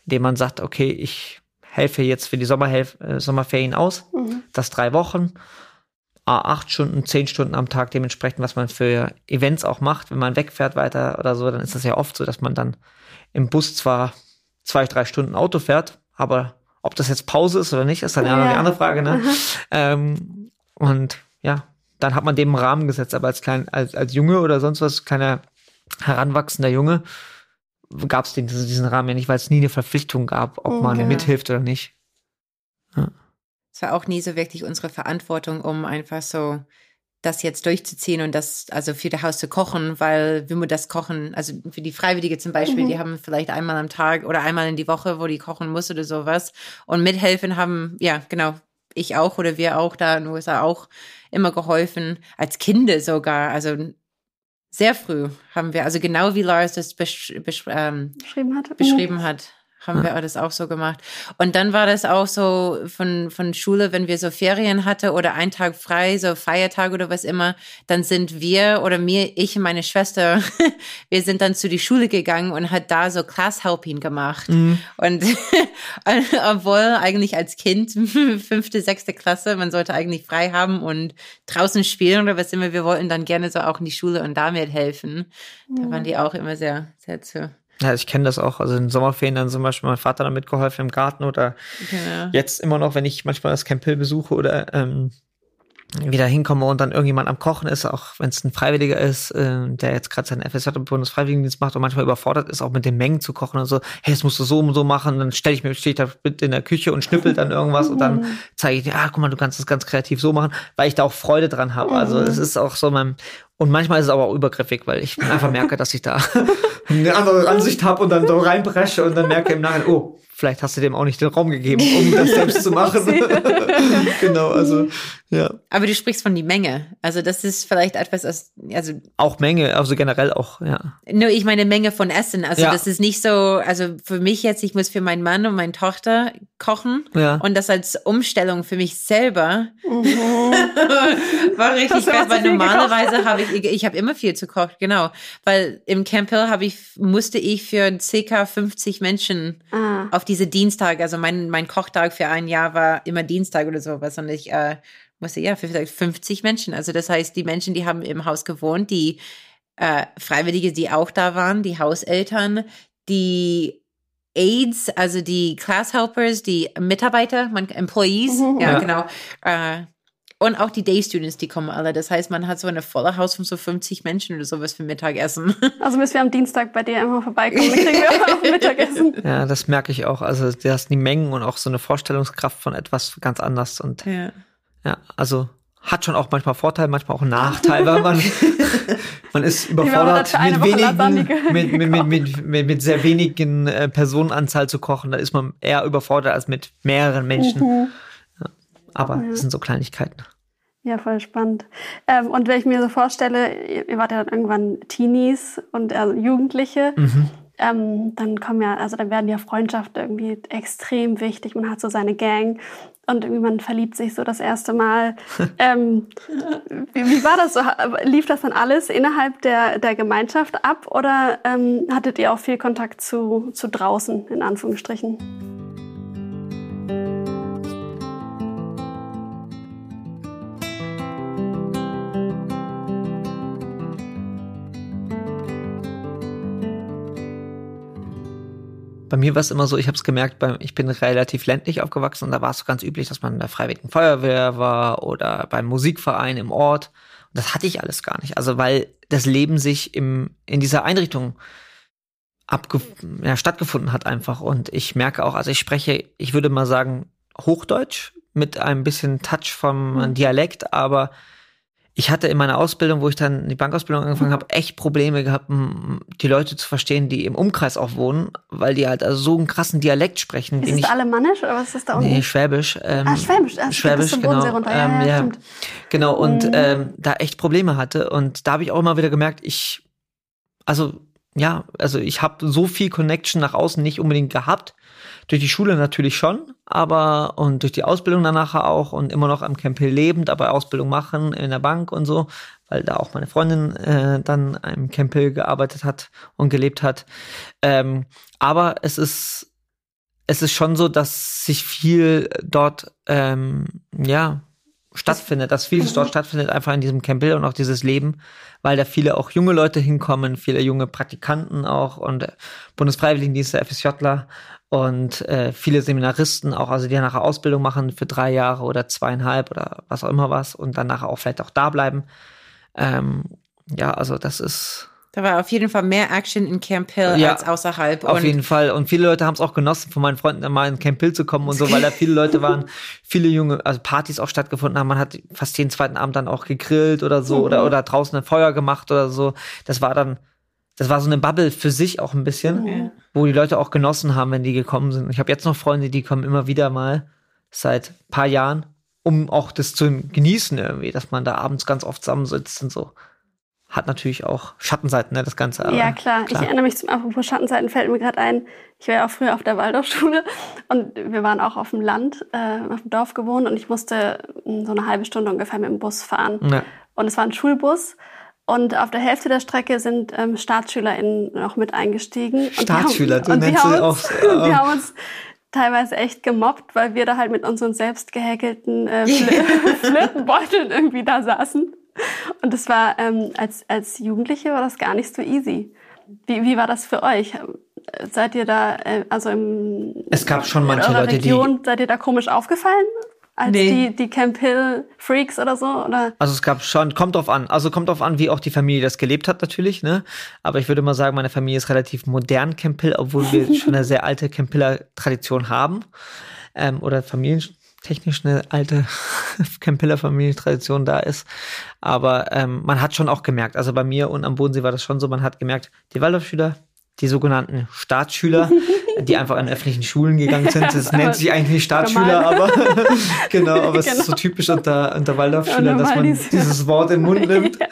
indem man sagt, okay, ich helfe jetzt für die Sommerhelf äh, Sommerferien aus, das drei Wochen. acht Stunden, zehn Stunden am Tag dementsprechend, was man für Events auch macht. Wenn man wegfährt weiter oder so, dann ist das ja oft so, dass man dann im Bus zwar zwei, drei Stunden Auto fährt, aber ob das jetzt Pause ist oder nicht, ist dann ja, noch die andere Frage. Ne? Ähm, und ja, dann hat man dem einen Rahmen gesetzt, aber als klein, als, als Junge oder sonst was, kleiner heranwachsender Junge, gab es diesen, diesen Rahmen ja nicht, weil es nie eine Verpflichtung gab, ob man Okay. mithilft oder nicht. Ja. Es war auch nie so wirklich unsere Verantwortung, um einfach so das jetzt durchzuziehen und das also für das Haus zu kochen, weil wenn wir das kochen, also für die Freiwillige zum Beispiel, Mhm. die haben vielleicht einmal am Tag oder einmal in die Woche, wo die kochen muss oder sowas. Und mithelfen haben, ja, genau, ich auch oder wir auch da in den USA auch immer geholfen, als Kinder sogar, also sehr früh haben wir, also genau wie Lars das besch besch ähm, beschrieben hat. beschrieben hat, haben wir das auch so gemacht. Und dann war das auch so von, von Schule, wenn wir so Ferien hatte oder einen Tag frei, so Feiertag oder was immer, dann sind wir oder mir, ich und meine Schwester, wir sind dann zu die Schule gegangen und hat da so Classhelping gemacht. Und obwohl eigentlich als Kind, fünfte, sechste Klasse, man sollte eigentlich frei haben und draußen spielen oder was immer, wir wollten dann gerne so auch in die Schule und damit helfen. Da waren die auch immer sehr, sehr zu. Ja, ich kenne das auch. Also in Sommerferien dann zum Beispiel mein Vater da mitgeholfen im Garten oder Genau. jetzt immer noch, wenn ich manchmal das Camp Hill besuche oder ähm, wieder hinkomme und dann irgendjemand am Kochen ist, auch wenn es ein Freiwilliger ist, äh, der jetzt gerade seinen FSJ im Bundesfreiwilligendienst macht und manchmal überfordert ist, auch mit den Mengen zu kochen und so, hey, das musst du so und so machen, dann stelle ich mir, stehe ich da mit in der Küche und schnippel dann irgendwas und dann zeige ich dir, ah, guck mal, du kannst das ganz kreativ so machen, weil ich da auch Freude dran habe. Also es ist auch so mein, und manchmal ist es aber auch übergriffig, weil ich einfach merke, dass ich da eine andere Ansicht habe und dann so reinbresche und dann merke im Nachhinein, oh, vielleicht hast du dem auch nicht den Raum gegeben, um das selbst zu machen. genau, also ja. Aber du sprichst von die Menge. Also das ist vielleicht etwas, als- also Auch Menge, also generell auch, ja. nur ich meine Menge von Essen. Also Ja. das ist nicht so, also für mich jetzt, ich muss für meinen Mann und meine Tochter kochen Ja. und das als Umstellung für mich selber Mhm. war richtig immer weil normalerweise habe ich, ich habe immer viel zu kochen, genau. Weil im Camp Hill habe ich, musste ich für circa 50 Menschen Ah. auf diese Dienstag, also mein, mein Kochtag für ein Jahr war immer Dienstag oder sowas und ich äh, musste ja für vielleicht 50 Menschen. Also das heißt, die Menschen, die haben im Haus gewohnt, die äh, Freiwillige, die auch da waren, die Hauseltern, die Aides, also die Classhelpers, die Mitarbeiter, man, Employees, Mhm. ja, Ja. genau. Äh, und auch die Day Students, die kommen alle. Das heißt, man hat so eine volle Haus von so 50 Menschen oder sowas für Mittagessen. Also müssen wir am Dienstag bei dir immer vorbeikommen. Dann kriegen wir auch Mittagessen. Ja, das merke ich auch. Also, du hast die Mengen und auch so eine Vorstellungskraft von etwas ganz anders. Und ja. ja, also hat schon auch manchmal Vorteil, manchmal auch Nachteil, weil man, man ist überfordert, mit wenigen, mit, mit, mit, mit, mit, mit sehr wenigen äh, Personenanzahl zu kochen. Da ist man eher überfordert als mit mehreren Menschen. Mhm. Ja. Aber das sind so Kleinigkeiten. Ja, voll spannend. Ähm, und wenn ich mir so vorstelle, ihr, wart ja dann irgendwann Teenies und äh, Jugendliche, ähm, dann kommen ja, also dann werden ja Freundschaften irgendwie extrem wichtig. Man hat so seine Gang und irgendwie man verliebt sich so das erste Mal. ähm, wie, war das so? Lief das dann alles innerhalb der, der Gemeinschaft ab oder ähm, hattet ihr auch viel Kontakt zu, zu draußen, in Anführungsstrichen? Bei mir war es immer so, ich habe es gemerkt, beim, ich bin relativ ländlich aufgewachsen und da war es so ganz üblich, dass man in der Freiwilligen Feuerwehr war oder beim Musikverein im Ort. Und das hatte ich alles gar nicht. Also weil das Leben sich im, in dieser Einrichtung abge ja, stattgefunden hat einfach. Und ich merke auch, also ich spreche, ich würde mal sagen, Hochdeutsch mit ein bisschen Touch vom Dialekt, aber ich hatte in meiner Ausbildung, wo ich dann die Bankausbildung angefangen habe, echt Probleme gehabt, die Leute zu verstehen, die im Umkreis auch wohnen, weil die halt also so einen krassen Dialekt sprechen, Ist es ich alemannisch oder was ist das da unten? Nee, Schwäbisch. Ähm, Ah, Schwäbisch, ah, Schwäbisch, genau. Bodensee runter. Ja, ähm, ja, ja, stimmt. genau. Und Mhm. ähm, da echt Probleme hatte. Und da habe ich auch immer wieder gemerkt, ich, also ja, also ich habe so viel Connection nach außen nicht unbedingt gehabt. Durch die Schule natürlich schon, aber und durch die Ausbildung danach auch und immer noch am Camp Hill lebend, aber Ausbildung machen in der Bank und so, weil da auch meine Freundin äh, dann im Camp Hill gearbeitet hat und gelebt hat. Ähm, aber es ist es ist schon so, dass sich viel dort ähm, ja stattfindet, dass vieles dort stattfindet, einfach in diesem Camp Hill und auch dieses Leben, weil da viele auch junge Leute hinkommen, viele junge Praktikanten auch und Bundesfreiwilligendienste, FSJler und äh, viele Seminaristen auch, also die nachher Ausbildung machen für drei Jahre oder zweieinhalb oder was auch immer was und dann nachher auch vielleicht auch da bleiben. Ähm, ja, also das ist Da war auf jeden Fall mehr Action in Camp Hill Ja, als außerhalb. Auf und jeden Fall. Und viele Leute haben es auch genossen, von meinen Freunden mal in Camp Hill zu kommen und so, weil da viele Leute waren, viele junge, also Partys auch stattgefunden haben. Man hat fast jeden zweiten Abend dann auch gegrillt oder so oder, oder draußen ein Feuer gemacht oder so. Das war dann, das war so eine Bubble für sich auch ein bisschen, Ja. wo die Leute auch genossen haben, wenn die gekommen sind. Ich habe jetzt noch Freunde, die kommen immer wieder mal seit ein paar Jahren, um auch das zu genießen irgendwie, dass man da abends ganz oft zusammensitzt und so. Hat natürlich auch Schattenseiten, ne, das Ganze. Ja, klar. Ich erinnere mich zum Apropos Schattenseiten fällt mir gerade ein. Ich war ja auch früher auf der Waldorfschule und wir waren auch auf dem Land, äh, auf dem Dorf gewohnt und ich musste mh, so eine halbe Stunde ungefähr mit dem Bus fahren. Ja. Und es war ein Schulbus. Und auf der Hälfte der Strecke sind ähm, StaatsschülerInnen noch mit eingestiegen. Die Staatsschüler, du die nennst sie auch so, Die haben uns teilweise echt gemobbt, weil wir da halt mit unseren selbst gehäkelten äh, Fl Flötenbeuteln irgendwie da saßen. Und das war, ähm, als, als Jugendliche war das gar nicht so easy. Wie, wie war das für euch? Seid ihr da, äh, also im, Es gab schon in manche Leute, die Region, seid ihr da komisch aufgefallen? Als Nee. die, die Camp Hill Freaks oder so? Oder? Also es gab schon, kommt drauf an. Also kommt drauf an, wie auch die Familie das gelebt hat natürlich, ne? Aber ich würde mal sagen, meine Familie ist relativ modern Campill, obwohl wir schon eine sehr alte Campiller Tradition haben. Ähm, oder familientechnisch eine alte Campiller Familientradition da ist. Aber ähm, man hat schon auch gemerkt, also bei mir und am Bodensee war das schon so, man hat gemerkt, die Waldorfschüler, die sogenannten Staatsschüler, die einfach an öffentlichen Schulen gegangen sind. Das nennt sich eigentlich nicht Staatsschüler, aber genau, aber es ist so Genau. typisch unter, unter Waldorfschülern, Ja, dass man diese- dieses Wort in den Mund nimmt. Ja.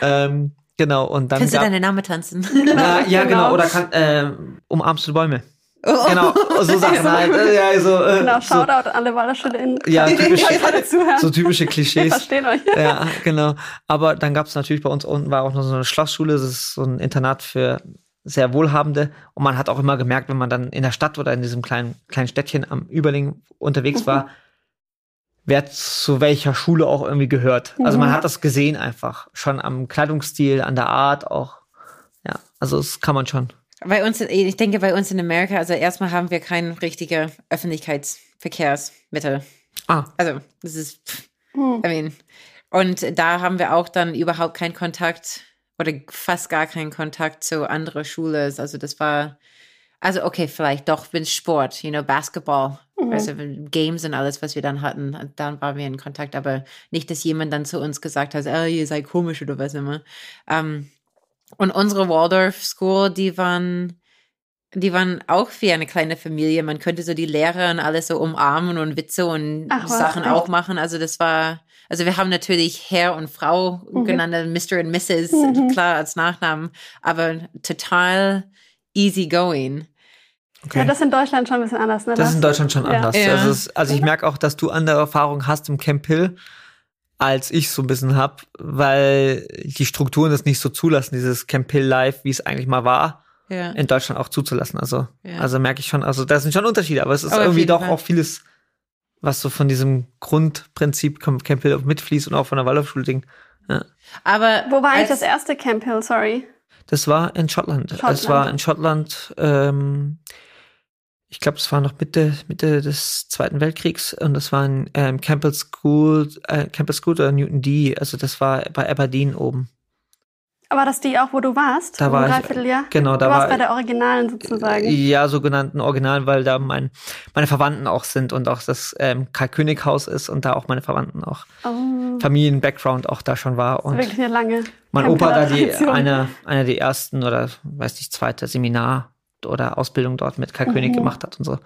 ähm, genau, und dann kannst du gab, deinen Namen tanzen? ja, ja, genau, Genau. oder kann, ähm, umarmst du Bäume. Oh. Genau, so Sachen halt. äh, Ja, so, äh, Genau, so, Shoutout an alle WallerschülerInnen. ja, zuhören. so typische Wir Klischees. verstehen euch. Ja, genau. Aber dann gab es natürlich bei uns unten war auch noch so eine Schlossschule, das ist so ein Internat für sehr Wohlhabende. Und man hat auch immer gemerkt, wenn man dann in der Stadt oder in diesem kleinen, kleinen Städtchen am Überling unterwegs war, wer zu welcher Schule auch irgendwie gehört. Also man hat das gesehen einfach. Schon am Kleidungsstil, an der Art auch. Ja, also das kann man schon. Bei uns, ich denke, bei uns in Amerika, also erstmal haben wir kein richtiger Öffentlichkeitsverkehrsmittel. Ah, Also, das ist, pff, I mean, und da haben wir auch dann überhaupt keinen Kontakt oder fast gar keinen Kontakt zu anderen Schulen. Also, das war, also, okay, vielleicht doch, wenn Sport, you know, Basketball, also Games und alles, was wir dann hatten, dann waren wir in Kontakt, aber nicht, dass jemand dann zu uns gesagt hat, oh, ihr seid komisch oder was immer. Ähm, und unsere Waldorf School, die waren, die waren auch wie eine kleine Familie. Man könnte so die Lehrer und alles so umarmen und Witze und Ach, Sachen auch machen. Also das war, also wir haben natürlich Herr und Frau Mhm. genannt, Mr. und Mrs. klar als Nachnamen, aber total easy going. Ja, das ist in Deutschland schon ein bisschen anders, ne? Das ist in Deutschland schon Ja. anders. Ja. Also, es, also ich merke auch, dass du andere Erfahrungen hast im Camp Hill, als ich so ein bisschen hab, weil die Strukturen das nicht so zulassen, dieses Camp Hill Live, wie es eigentlich mal war, Ja. in Deutschland auch zuzulassen. Also, Ja. also merke ich schon, also da sind schon Unterschiede, aber es ist Aber auf irgendwie doch Fall. auch vieles, was so von diesem Grundprinzip Camp Camp Hill mitfließt und auch von der Waldorfschule-Ding. Ja. Aber Wo war eigentlich das erste Camp Hill, sorry? Das war in Schottland. Schottland. Es war in Schottland, ähm, ich glaube, es war noch Mitte, Mitte des Zweiten Weltkriegs und das war in ähm, Campbell School, äh, Campbell School oder Newton D. Also das war bei Aberdeen oben. Aber das die auch, wo du warst? Da war ich- Dreivierteljahr? genau, da du warst war- bei der Originalen sozusagen. Ja, sogenannten Original, weil da mein, meine Verwandten auch sind und auch das ähm, Karl-König-Haus ist und da auch meine Verwandten auch Oh, Familien-Background auch da schon war. Und wirklich eine lange. mein Opa da die Hill-Tradition. eine, eine der ersten oder weiß nicht, zweite Seminar oder Ausbildung dort mit Karl Mhm. König gemacht hat und so.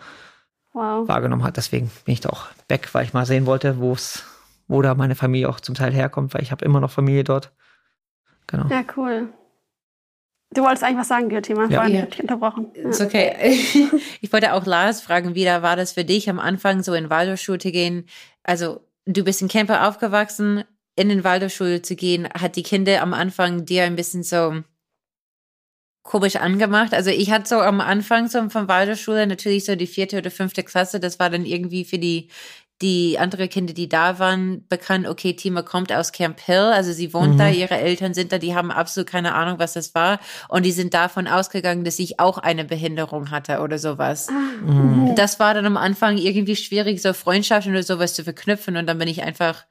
Wow. wahrgenommen hat. Deswegen bin ich da auch weg, weil ich mal sehen wollte, wo es, wo da meine Familie auch zum Teil herkommt, weil ich habe immer noch Familie dort. Genau. Ja, cool. Du wolltest eigentlich was sagen, Diotima. Ja. Vorhin Ja. dich unterbrochen. Ist Ja. okay. Ich wollte auch Lars fragen, wie da war das für dich am Anfang, so in Waldorfschule zu gehen? Also, du bist in Camper aufgewachsen, in den Waldorfschule zu gehen, hat die Kinder am Anfang dir ein bisschen so komisch angemacht. Also ich hatte so am Anfang so von Waldorfschule natürlich so die vierte oder fünfte Klasse, das war dann irgendwie für die die andere Kinder, die da waren, bekannt, okay, Tima kommt aus Camp Hill, also sie wohnt Mhm. da, ihre Eltern sind da, die haben absolut keine Ahnung, was das war. Und die sind davon ausgegangen, dass ich auch eine Behinderung hatte oder sowas. Mhm. Das war dann am Anfang irgendwie schwierig, so Freundschaften oder sowas zu verknüpfen. Und dann bin ich einfach,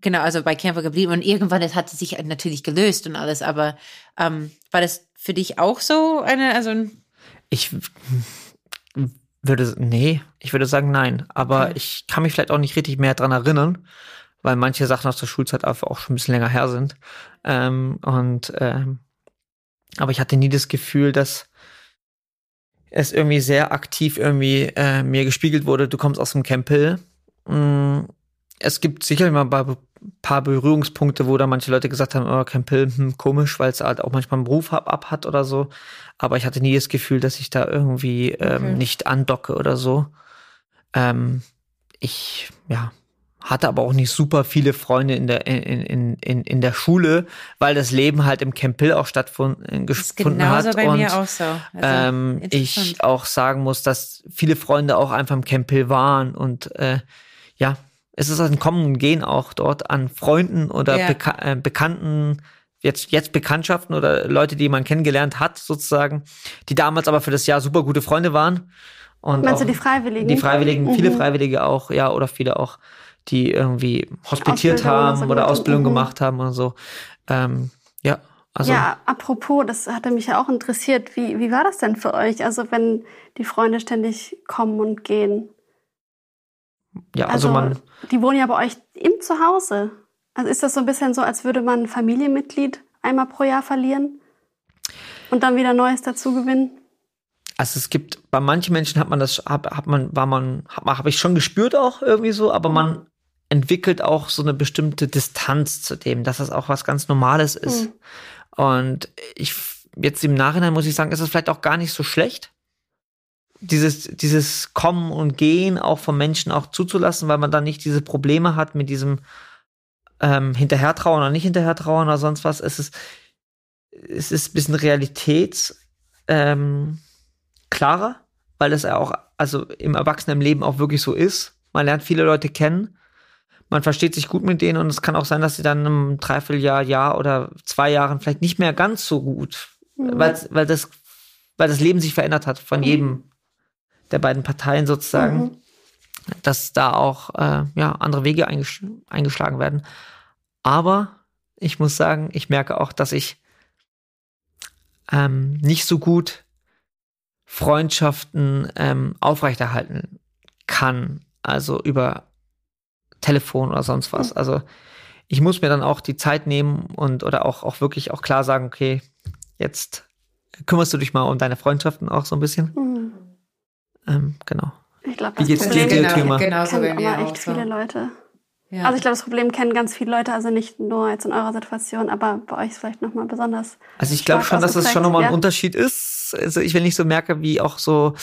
genau, also bei Camper geblieben. Und irgendwann, das hat sich natürlich gelöst und alles. Aber ähm, war das für dich auch so eine, also ein Ich würde, nee, ich würde sagen nein. Aber Okay. ich kann mich vielleicht auch nicht richtig mehr dran erinnern, weil manche Sachen aus der Schulzeit einfach auch schon ein bisschen länger her sind. Ähm, und ähm, aber ich hatte nie das Gefühl, dass es irgendwie sehr aktiv irgendwie äh, mir gespiegelt wurde, du kommst aus dem Camp Hill. Mm, Es gibt sicherlich mal paar, Berührungspunkte, wo da manche Leute gesagt haben, oh, Camp Hill, hm, komisch, weil es halt auch manchmal einen Beruf ab, ab hat oder so. Aber ich hatte nie das Gefühl, dass ich da irgendwie ähm, Okay. nicht andocke oder so. Ähm, ich, ja, hatte aber auch nicht super viele Freunde in der, in, in, in, in der Schule, weil das Leben halt im Camp Hill auch stattgefunden gefunden genauso hat. bei und mir auch so. Also, ähm, ich auch sagen muss, dass viele Freunde auch einfach im Camp Hill waren und äh, ja, es ist ein Kommen und Gehen auch dort an Freunden oder Ja. Beka äh, Bekannten, jetzt, jetzt Bekanntschaften oder Leute, die man kennengelernt hat, sozusagen, die damals aber für das Jahr super gute Freunde waren. Und Meinst du die Freiwilligen? die Freiwilligen, viele Mhm. Freiwillige auch, ja, oder viele auch, die irgendwie hospitiert Ausbildung oder haben so oder Ausbildung. Mhm. gemacht haben und so. Ähm, ja, also ja, apropos, das hatte mich ja auch interessiert. Wie, wie war das denn für euch? Also wenn die Freunde ständig kommen und gehen. Ja, also, man. Die wohnen ja bei euch im Zuhause. Also ist das so ein bisschen so, als würde man ein Familienmitglied einmal pro Jahr verlieren und dann wieder Neues dazu gewinnen? Also es gibt, bei manchen Menschen hat man das, hat, hat man, war man, habe ich schon gespürt auch irgendwie so, aber man entwickelt auch so eine bestimmte Distanz zu dem, dass das auch was ganz Normales ist. Mhm. Und ich, jetzt im Nachhinein muss ich sagen, ist es vielleicht auch gar nicht so schlecht, dieses, dieses Kommen und Gehen auch von Menschen auch zuzulassen, weil man dann nicht diese Probleme hat mit diesem ähm, Hinterhertrauen oder nicht Hinterhertrauen oder sonst was. Es ist, es ist ein bisschen Realitäts, ähm, klarer, weil es ja auch, also im Erwachsenenleben auch wirklich so ist. Man lernt viele Leute kennen, man versteht sich gut mit denen und es kann auch sein, dass sie dann im Dreivierteljahr, Jahr oder zwei Jahren vielleicht nicht mehr ganz so gut, Mhm. weil, weil das, weil das Leben sich verändert hat von jedem der beiden Parteien sozusagen, Mhm. dass da auch äh, ja andere Wege eingesch eingeschlagen werden. Aber ich muss sagen, ich merke auch, dass ich ähm, nicht so gut Freundschaften ähm, aufrechterhalten kann, also über Telefon oder sonst was. Also ich muss mir dann auch die Zeit nehmen und oder auch, auch wirklich auch klar sagen, okay, jetzt kümmerst du dich mal um deine Freundschaften auch so ein bisschen. Mhm. Ähm, genau. Ich glaube, das geht's Problem dir, Thema? genauso bei kennen aber auch echt so. viele Leute. Ja. Also ich glaube, das Problem kennen ganz viele Leute, also nicht nur jetzt in eurer Situation, aber bei euch ist vielleicht nochmal besonders. Also ich glaube schon, dass das schon nochmal ein ja. Unterschied ist. Also ich, wenn ich so merke, wie auch so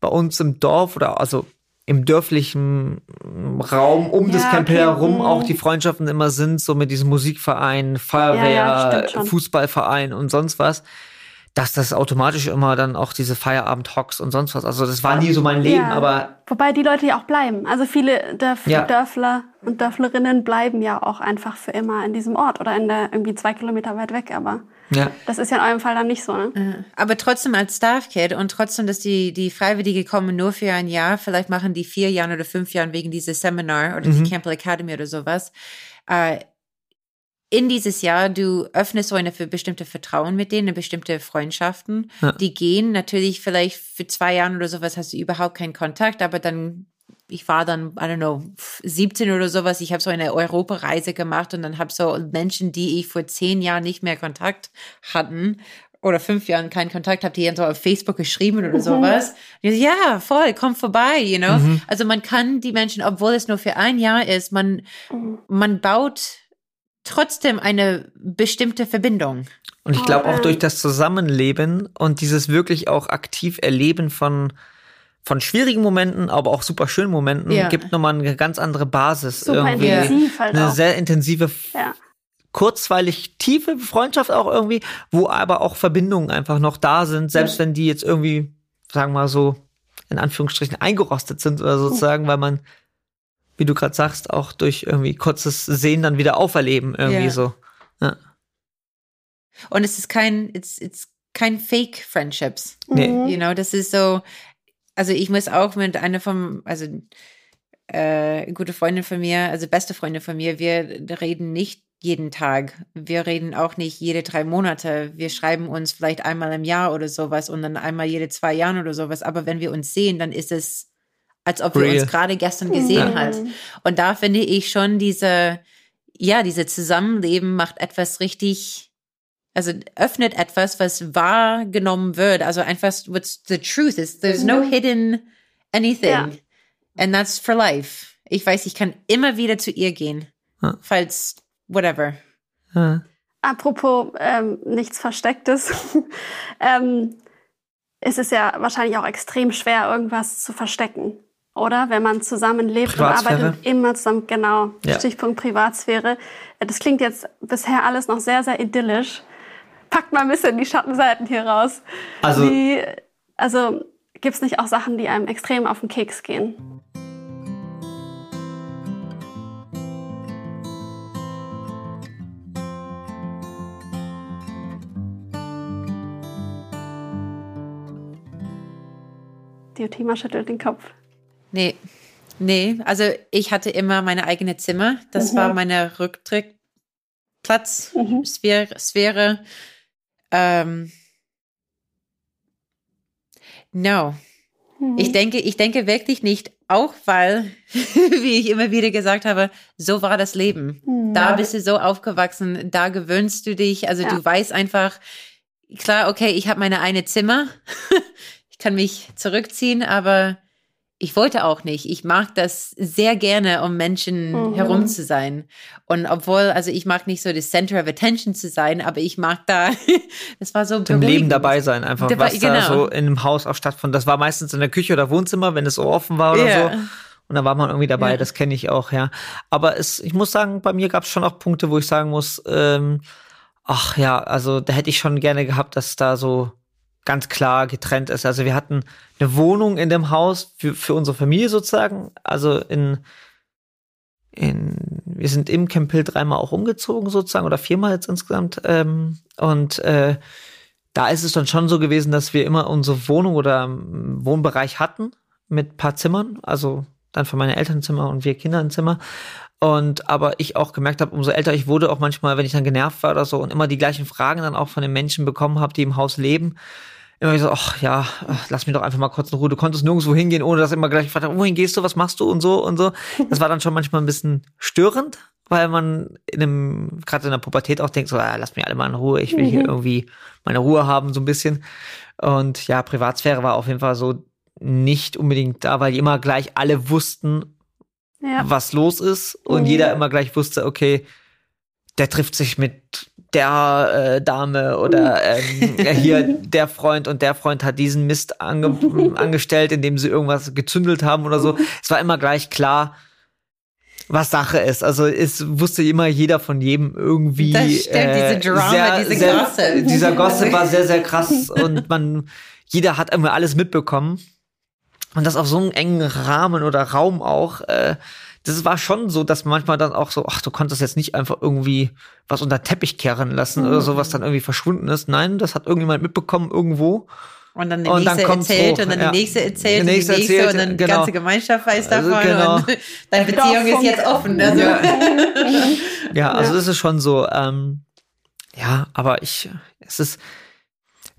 bei uns im Dorf oder also im dörflichen Raum um das Ja, Camp Hill okay, herum mhm. auch die Freundschaften immer sind, so mit diesem Musikverein, Feuerwehr, Ja. Fußballverein und sonst was, dass das automatisch immer dann auch diese Feierabend-Hocks und sonst was. Also das war nie so mein Leben, Ja. aber Wobei die Leute ja auch bleiben. Also viele Dörf Ja. Dörfler und Dörflerinnen bleiben ja auch einfach für immer in diesem Ort oder in der irgendwie zwei Kilometer weit weg. Aber ja. das ist ja in eurem Fall dann nicht so, ne? Aber trotzdem als Staff-Kid und trotzdem, dass die, die Freiwillige kommen nur für ein Jahr, vielleicht machen die vier Jahre oder fünf Jahre wegen dieses Seminar oder Mhm. die Campbell Academy oder sowas. Äh, in dieses Jahr, du öffnest so eine für bestimmte Vertrauen mit denen, eine bestimmte Freundschaften. Ja. Die gehen natürlich vielleicht für zwei Jahre oder sowas hast du überhaupt keinen Kontakt, aber dann ich war dann, I don't know, 17 oder sowas. Ich habe so eine Europareise gemacht und dann habe so Menschen, die ich vor zehn Jahren nicht mehr Kontakt hatten oder fünf Jahren keinen Kontakt habe, die dann so auf Facebook geschrieben oder sowas. Und ich so, ja, voll, komm vorbei, you know. Also man kann die Menschen, obwohl es nur für ein Jahr ist, man, man baut trotzdem eine bestimmte Verbindung. Und ich glaube auch durch das Zusammenleben und dieses wirklich auch aktiv Erleben von, von schwierigen Momenten, aber auch super schönen Momenten, Ja. gibt nochmal eine ganz andere Basis. Super irgendwie. intensiv halt Eine auch. sehr intensive, Ja. kurzweilig tiefe Freundschaft auch irgendwie, wo aber auch Verbindungen einfach noch da sind, selbst wenn die jetzt irgendwie, sagen wir mal so, in Anführungsstrichen eingerostet sind oder sozusagen, weil man wie du gerade sagst, auch durch irgendwie kurzes Sehen dann wieder auferleben, irgendwie Ja. so. Ja. Und es ist kein, it's, it's kein Fake Friendships. Nee. Mhm. You know, das ist so, also ich muss auch mit einer von, also äh, gute Freundin von mir, also beste Freundin von mir, wir reden nicht jeden Tag. Wir reden auch nicht jede drei Monate. Wir schreiben uns vielleicht einmal im Jahr oder sowas und dann einmal jede zwei Jahren oder sowas. Aber wenn wir uns sehen, dann ist es, als ob wir Real. uns gerade gestern gesehen Mhm. hat. Und da finde ich schon diese, ja, diese Zusammenleben macht etwas richtig, also öffnet etwas, was wahrgenommen wird. Also einfach, what's the truth is, there's no hidden anything. Ja. And that's for life. Ich weiß, ich kann immer wieder zu ihr gehen. Ja. Falls, whatever. Ja. Apropos ähm, nichts Verstecktes. ähm, es ist ja wahrscheinlich auch extrem schwer, irgendwas zu verstecken. Oder? Wenn man zusammen lebt und arbeitet immer zusammen, genau. Ja. Stichpunkt Privatsphäre. Das klingt jetzt bisher alles noch sehr, sehr idyllisch. Packt mal ein bisschen die Schattenseiten hier raus. Also- also gibt es nicht auch Sachen, die einem extrem auf den Keks gehen? Diotima schüttelt den Kopf. Nee. Nee, also ich hatte immer meine eigene Zimmer. Das war meine Rücktrittplatz, Sphäre. Sphäre. Ähm, no. Ich denke, ich denke wirklich nicht, auch weil, wie ich immer wieder gesagt habe, so war das Leben. Da bist du so aufgewachsen, da gewöhnst du dich, also Ja. du weißt einfach, klar, okay, ich habe meine eine Zimmer, ich kann mich zurückziehen, aber ich wollte auch nicht. Ich mag das sehr gerne, um Menschen herum zu sein. Und obwohl, also ich mag nicht so das Center of Attention zu sein, aber ich mag da, das war so Im Leben dabei sein, einfach Dabei- was da genau. so in einem Haus auch stattfand. Das war meistens in der Küche oder Wohnzimmer, wenn es so offen war oder Ja. so. Und da war man irgendwie dabei, Ja. das kenne ich auch, ja. Aber es, ich muss sagen, bei mir gab es schon auch Punkte, wo ich sagen muss, ähm, ach ja, also da hätte ich schon gerne gehabt, dass da so ganz klar getrennt ist. Also wir hatten eine Wohnung in dem Haus für, für unsere Familie sozusagen. Also in, in, wir sind im Camp Hill dreimal auch umgezogen sozusagen oder viermal jetzt insgesamt. Ähm, und äh, da ist es dann schon so gewesen, dass wir immer unsere Wohnung oder ähm, Wohnbereich hatten mit paar Zimmern. Also dann für meine Elternzimmer und wir Kinder ein Zimmer. Und aber ich auch gemerkt habe, umso älter ich wurde, auch manchmal, wenn ich dann genervt war oder so und immer die gleichen Fragen dann auch von den Menschen bekommen habe, die im Haus leben, immer so, ach ja, lass mich doch einfach mal kurz in Ruhe. Du konntest nirgendwo hingehen, ohne dass immer gleich gefragt hat, wohin gehst du, was machst du und so und so. Das war dann schon manchmal ein bisschen störend, weil man in einem, gerade in der Pubertät auch denkt, so, ah, lass mich alle mal in Ruhe, ich will hier irgendwie meine Ruhe haben, so ein bisschen. Und ja, Privatsphäre war auf jeden Fall so nicht unbedingt da, weil immer gleich alle wussten, Ja. was los ist und Mhm. jeder immer gleich wusste, okay, der trifft sich mit der äh, Dame oder ähm, ja, hier der Freund und der Freund hat diesen Mist ange angestellt, indem sie irgendwas gezündelt haben oder so. Es war immer gleich klar, was Sache ist. Also es wusste immer jeder von jedem irgendwie. Das stimmt, diese Drama, diese sehr, Gossip. Dieser Gossip war sehr, sehr krass und man, jeder hat immer alles mitbekommen. Und das auf so einem engen Rahmen oder Raum auch. Äh, das war schon so, dass manchmal dann auch so, ach, du konntest jetzt nicht einfach irgendwie was unter Teppich kehren lassen oder so, was dann irgendwie verschwunden ist. Nein, das hat irgendjemand mitbekommen irgendwo. Und dann der Und dann nächste kommt's erzählt hoch, und dann ja. die nächste erzählt Der und die nächste nächste erzählt, und dann die genau. ganze Gemeinschaft weiß Also, davon genau. und deine Beziehung ist jetzt offen. Also. Ja, also das ist schon so, ähm, ja, aber ich, es ist,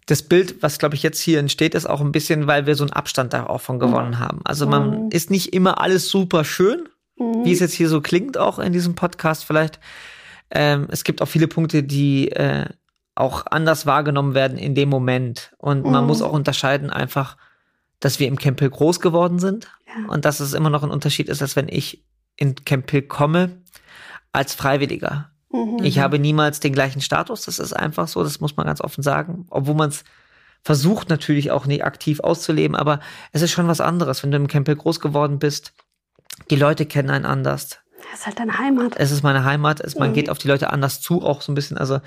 das Bild, was glaube ich jetzt hier entsteht, ist auch ein bisschen, weil wir so einen Abstand da auch von gewonnen haben. Also man ist nicht immer alles super schön, wie es jetzt hier so klingt, auch in diesem Podcast vielleicht. Ähm, es gibt auch viele Punkte, die äh, auch anders wahrgenommen werden in dem Moment. Und man muss auch unterscheiden einfach, dass wir im Camp Hill groß geworden sind Ja. und dass es immer noch ein Unterschied ist, als wenn ich in Camp Hill komme als Freiwilliger. Mhm. Ich habe niemals den gleichen Status, das ist einfach so, das muss man ganz offen sagen, obwohl man es versucht natürlich auch nicht aktiv auszuleben, aber es ist schon was anderes, wenn du im Camp Hill groß geworden bist. Die Leute kennen einen anders. Das ist halt deine Heimat. Es ist meine Heimat, es, man geht auf die Leute anders zu, auch so ein bisschen. Also,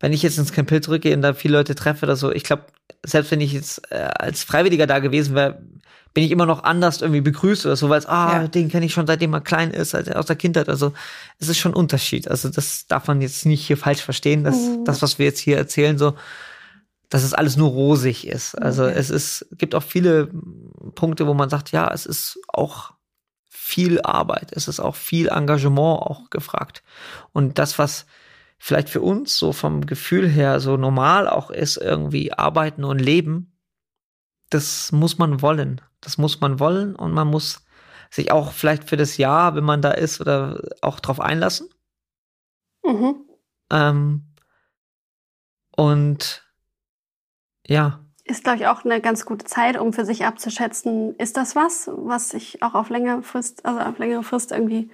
wenn ich jetzt ins Camp Hill zurückgehe und da viele Leute treffe oder so, ich glaube, selbst wenn ich jetzt äh, als Freiwilliger da gewesen wäre, bin ich immer noch anders irgendwie begrüßt oder so, weil es, ah, Ja. den kenne ich schon seitdem er klein ist, also aus der Kindheit. Also es ist schon ein Unterschied. Also das darf man jetzt nicht hier falsch verstehen, dass das, was wir jetzt hier erzählen, so, dass es alles nur rosig ist. Also es ist, gibt auch viele Punkte, wo man sagt, ja, es ist auch viel Arbeit, es ist auch viel Engagement auch gefragt. Und das, was vielleicht für uns so vom Gefühl her so normal auch ist, irgendwie arbeiten und leben, das muss man wollen. Das muss man wollen und man muss sich auch vielleicht für das Jahr, wenn man da ist, oder auch drauf einlassen. Mhm. Ähm, und ja, Ist, glaube ich, auch eine ganz gute Zeit, um für sich abzuschätzen, ist das was, was ich auch auf längere Frist, also auf längere Frist irgendwie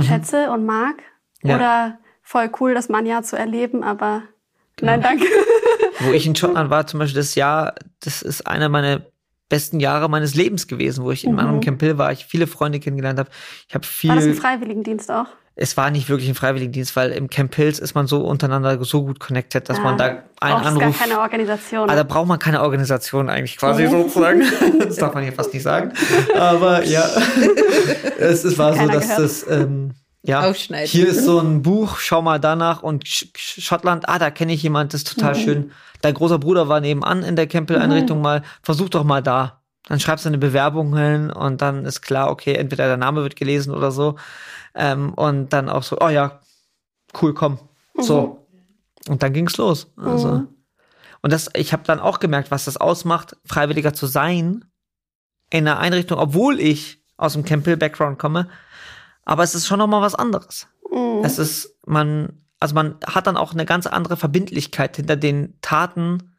schätze und mag? Mhm. Ja. Oder voll cool, das mal ein Jahr zu erleben, aber Genau. nein, danke. wo ich in Schottland war, zum Beispiel das Jahr, das ist einer meiner besten Jahre meines Lebens gewesen, wo ich in Mhm. meinem Camp Hill war, ich viele Freunde kennengelernt habe. Ich habe War das ein viel, Freiwilligendienst auch? es war nicht wirklich ein Freiwilligendienst, weil im Camp Hills ist man so untereinander so gut connected, dass man Ah, da einen Brauchst gar Anruf keine Organisation. Also da braucht man keine Organisation eigentlich quasi Mhm. sozusagen. Das darf man hier fast nicht sagen. Aber ja, es, es war so, dass gehört. das, ähm, ja, hier ist so ein Buch, schau mal danach und Sch Sch- Schottland, ah, da kenne ich jemand, das ist total schön. Dein großer Bruder war nebenan in der Campbell-Einrichtung mal, versuch doch mal da. Dann schreibst du eine Bewerbung hin und dann ist klar, okay, entweder der Name wird gelesen oder so. Ähm, und dann auch so, oh ja, cool, komm. So. Und dann ging's los. Also. Und das, ich habe dann auch gemerkt, was das ausmacht, freiwilliger zu sein in einer Einrichtung, obwohl ich aus dem Campbell-Background komme. Aber es ist schon nochmal was anderes. Mhm. Es ist, man, also man hat dann auch eine ganz andere Verbindlichkeit hinter den Taten,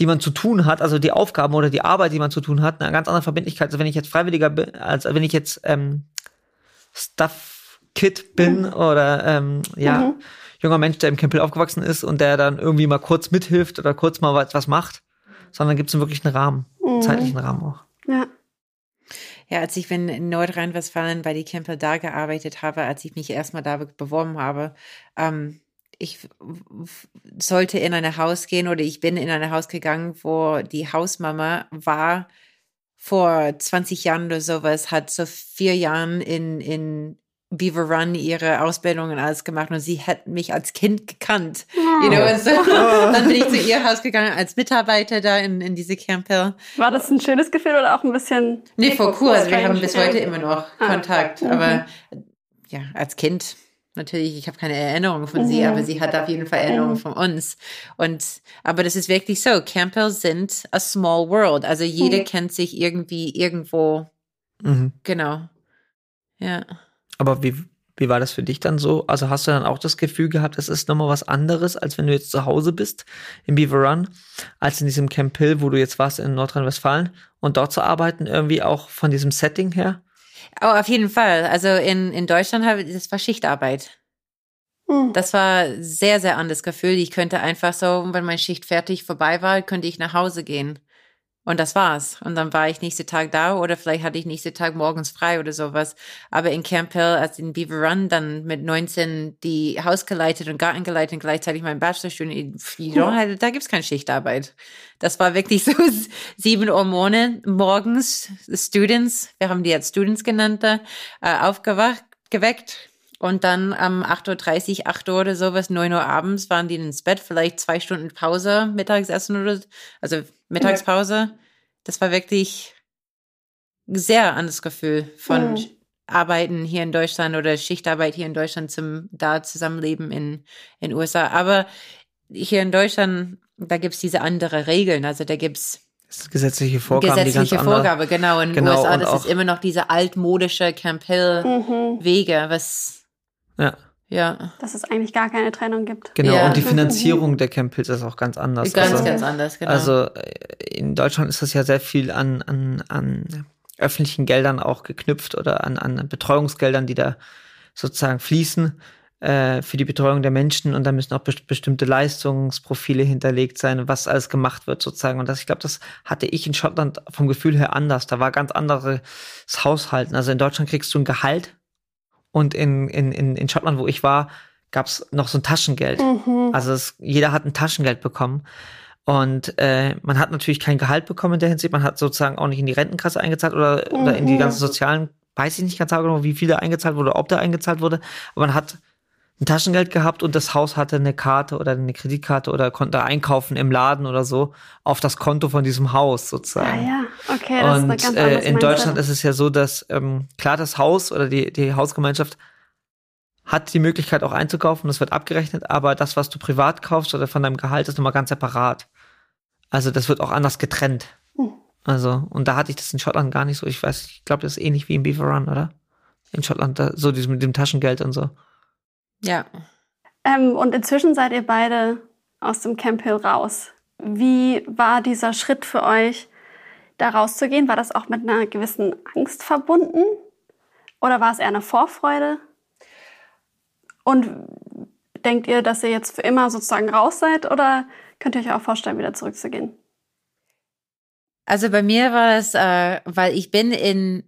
die man zu tun hat, also die Aufgaben oder die Arbeit, die man zu tun hat, eine ganz andere Verbindlichkeit, als wenn ich jetzt Freiwilliger bin, als wenn ich jetzt ähm, Stuff Kid bin oder ähm, ja, Mhm. junger Mensch, der im Campbell aufgewachsen ist und der dann irgendwie mal kurz mithilft oder kurz mal was, was macht, sondern gibt es wirklich einen Rahmen, einen zeitlichen Rahmen auch. Ja. Ja, als ich in Nordrhein-Westfalen bei die Camper da gearbeitet habe, als ich mich erstmal da beworben habe, ähm, ich sollte in ein Haus gehen oder ich bin in ein Haus gegangen, wo die Hausmama war vor 20 Jahren oder sowas, hat so vier Jahren in, in Beaver Run ihre Ausbildung und alles gemacht und sie hat mich als Kind gekannt. You know, und so, dann bin ich zu ihr Haus gegangen als Mitarbeiter da in, in diese Camper. War das ein schönes Gefühl oder auch ein bisschen. Nee, vor Kurs. Wir haben bis heute immer noch Ah, Kontakt. mhm. Aber ja, als Kind natürlich, ich habe keine Erinnerung von sie, Mhm. aber sie hat auf jeden Fall Erinnerungen von uns. Und aber das ist wirklich so. Camper sind a small world. Also jeder Mhm. kennt sich irgendwie irgendwo. Mhm. Genau. Ja. Aber wie, wie war das für dich dann so? Also hast du dann auch das Gefühl gehabt, es ist nochmal was anderes, als wenn du jetzt zu Hause bist im Beaver Run, als in diesem Camp Hill, wo du jetzt warst in Nordrhein-Westfalen und dort zu arbeiten, irgendwie auch von diesem Setting her? Oh, auf jeden Fall. Also in, in Deutschland habe das war Schichtarbeit. Mhm. Das war sehr, sehr anderes Gefühl. Ich könnte einfach so, wenn meine Schicht fertig vorbei war, könnte ich nach Hause gehen. Und das war's. Und dann war ich nächsten Tag da oder vielleicht hatte ich nächsten Tag morgens frei oder sowas. Aber in Camp Hill, als in Beaver Run, dann mit 19 die Haus geleitet und Garten geleitet und gleichzeitig mein Bachelorstudium, you know, da gibt's keine Schichtarbeit. Das war wirklich so sieben Uhr morgen, morgens, Students, wir haben die jetzt Students genannt, da, äh, aufgewacht, geweckt. Und dann am 8.30 Uhr, 8 Uhr oder sowas, 9 Uhr abends waren die ins Bett, vielleicht zwei Stunden Pause, Mittagessen oder, also Mittagspause. Das war wirklich sehr anderes Gefühl von Mhm. Arbeiten hier in Deutschland oder Schichtarbeit hier in Deutschland zum da Zusammenleben in in USA. Aber hier in Deutschland, da gibt's diese andere Regeln. Also da gibt's Das ist gesetzliche Vorgaben, gesetzliche ganz andere- Vorgabe, genau. In den Genau, USA, das ist immer noch diese altmodische Camp Hill Mhm. Wege, was Ja, ja Dass es eigentlich gar keine Trennung gibt. genau. Ja. Und die Finanzierung der Camp Hills ist auch ganz anders. ganz, also, ganz anders, genau. Also äh, in Deutschland ist das ja sehr viel an, an, an öffentlichen Geldern auch geknüpft oder an, an Betreuungsgeldern, die da sozusagen fließen äh, für die Betreuung der Menschen und da müssen auch best bestimmte Leistungsprofile hinterlegt sein, was alles gemacht wird sozusagen. Und das, ich glaube, das hatte ich in Schottland vom Gefühl her anders. Da war ganz anderes Haushalten. Also in Deutschland kriegst du ein Gehalt und in, in, in, in Schottland, wo ich war, gab es noch so ein Taschengeld. Mhm. Also es, jeder hat ein Taschengeld bekommen. Und äh, man hat natürlich kein Gehalt bekommen in der Hinsicht. Man hat sozusagen auch nicht in die Rentenkasse eingezahlt oder, mhm. oder in die ganzen sozialen, weiß ich nicht ganz genau, wie viel da eingezahlt wurde, ob da eingezahlt wurde. Aber man hat ein Taschengeld gehabt und das Haus hatte eine Karte oder eine Kreditkarte oder konnte einkaufen im Laden oder so auf das Konto von diesem Haus sozusagen. Ah ja, okay, das und, ist eine ganz äh, in Deutschland ist es ja so, dass ähm, klar das Haus oder die, die Hausgemeinschaft hat die Möglichkeit auch einzukaufen, das wird abgerechnet, aber das, was du privat kaufst oder von deinem Gehalt, ist nochmal ganz separat. Also das wird auch anders getrennt. Hm. Also, und da hatte ich das in Schottland gar nicht so. Ich weiß, ich glaube, das ist ähnlich wie in Beaver Run, oder? In Schottland, da, so mit dem Taschengeld und so. Ja. Ähm, und inzwischen seid ihr beide aus dem Camp Hill raus. Wie war dieser Schritt für euch, da rauszugehen? War das auch mit einer gewissen Angst verbunden? Oder war es eher eine Vorfreude? Und denkt ihr, dass ihr jetzt für immer sozusagen raus seid? Oder könnt ihr euch auch vorstellen, wieder zurückzugehen? Also bei mir war das, äh, weil ich bin in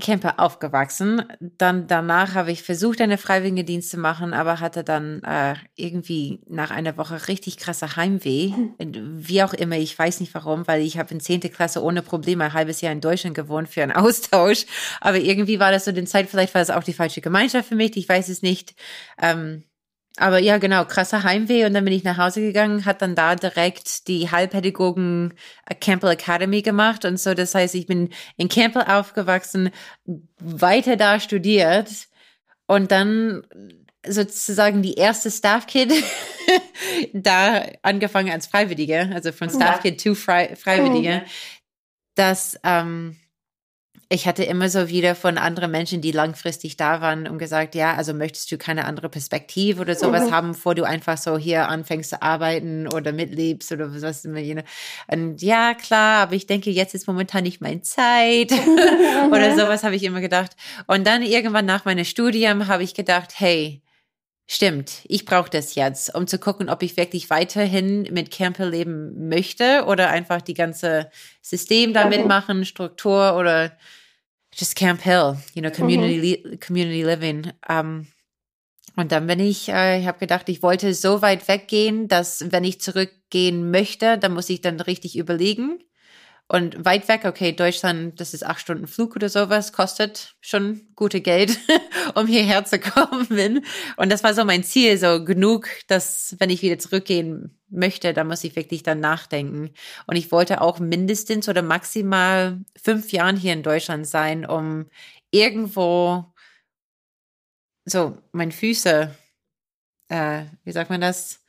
Camper aufgewachsen. Dann danach habe ich versucht, eine Freiwilligendienst zu machen, aber hatte dann äh, irgendwie nach einer Woche richtig krasser Heimweh. Wie auch immer, ich weiß nicht warum, weil ich habe in zehnte Klasse ohne Probleme ein halbes Jahr in Deutschland gewohnt für einen Austausch. Aber irgendwie war das so den Zeit, vielleicht war es auch die falsche Gemeinschaft für mich, ich weiß es nicht. Ähm, aber ja, genau, krasser Heimweh. Und dann bin ich nach Hause gegangen, hat dann da direkt die Heilpädagogen äh, Campbell Academy gemacht. Und so. Das heißt, ich bin in Campbell aufgewachsen, weiter da studiert. Und dann sozusagen die erste Staff Kid da angefangen als Freiwillige, also von Staff Kid zu Frei Freiwillige. Das ähm, ich hatte immer so wieder von anderen Menschen, die langfristig da waren und gesagt, ja, also möchtest du keine andere Perspektive oder sowas mhm. haben, bevor du einfach so hier anfängst zu arbeiten oder mitlebst oder was immer. Know. Und ja, klar, aber ich denke, jetzt ist momentan nicht meine Zeit oder sowas habe ich immer gedacht. Und dann irgendwann nach meinem Studium habe ich gedacht, hey, Stimmt, ich brauche das jetzt, um zu gucken, ob ich wirklich weiterhin mit Camper leben möchte oder einfach die ganze System da mitmachen, Struktur oder just Camp Hill, you know, community, mhm. community living. Um, und dann bin ich, äh, ich habe gedacht, ich wollte so weit weggehen, dass wenn ich zurückgehen möchte, dann muss ich dann richtig überlegen. Und weit weg, okay, Deutschland, das ist acht Stunden Flug oder sowas, kostet schon gute Geld, um hierher zu kommen. Und das war so mein Ziel, so genug, dass wenn ich wieder zurückgehen möchte, dann muss ich wirklich dann nachdenken. Und ich wollte auch mindestens oder maximal fünf Jahren hier in Deutschland sein, um irgendwo so meine Füße, äh, wie sagt man das?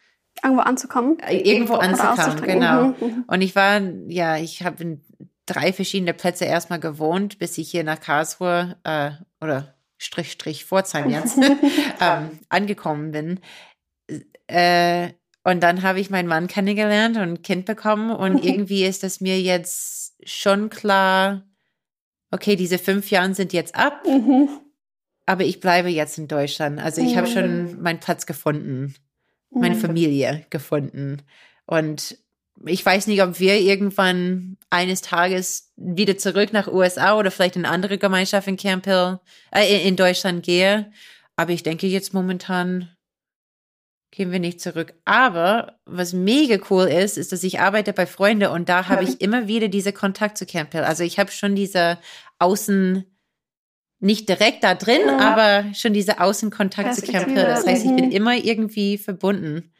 Irgendwo anzukommen. Äh, irgendwo anzukommen, genau. Mhm, mhm. Und ich war, ja, ich habe in drei verschiedene Plätze erstmal gewohnt, bis ich hier nach Karlsruhe äh, oder Strich, Strich, Pforzheim jetzt ähm, angekommen bin. Äh, und dann habe ich meinen Mann kennengelernt und ein Kind bekommen. Und irgendwie ist es mir jetzt schon klar, okay, diese fünf Jahre sind jetzt ab, mhm. aber ich bleibe jetzt in Deutschland. Also ich habe schon meinen Platz gefunden meine mhm. Familie gefunden. Und ich weiß nicht, ob wir irgendwann eines Tages wieder zurück nach USA oder vielleicht in andere Gemeinschaft in Camp Hill, äh, in Deutschland gehe. Aber ich denke jetzt momentan gehen wir nicht zurück. Aber was mega cool ist, ist, dass ich arbeite bei Freunde und da habe ich immer wieder diese Kontakt zu Camp Hill. Also ich habe schon diese Außen nicht direkt da drin, ja. aber schon diese Außenkontakt zu Camp Hill. Das heißt, ich bin mhm. immer irgendwie verbunden.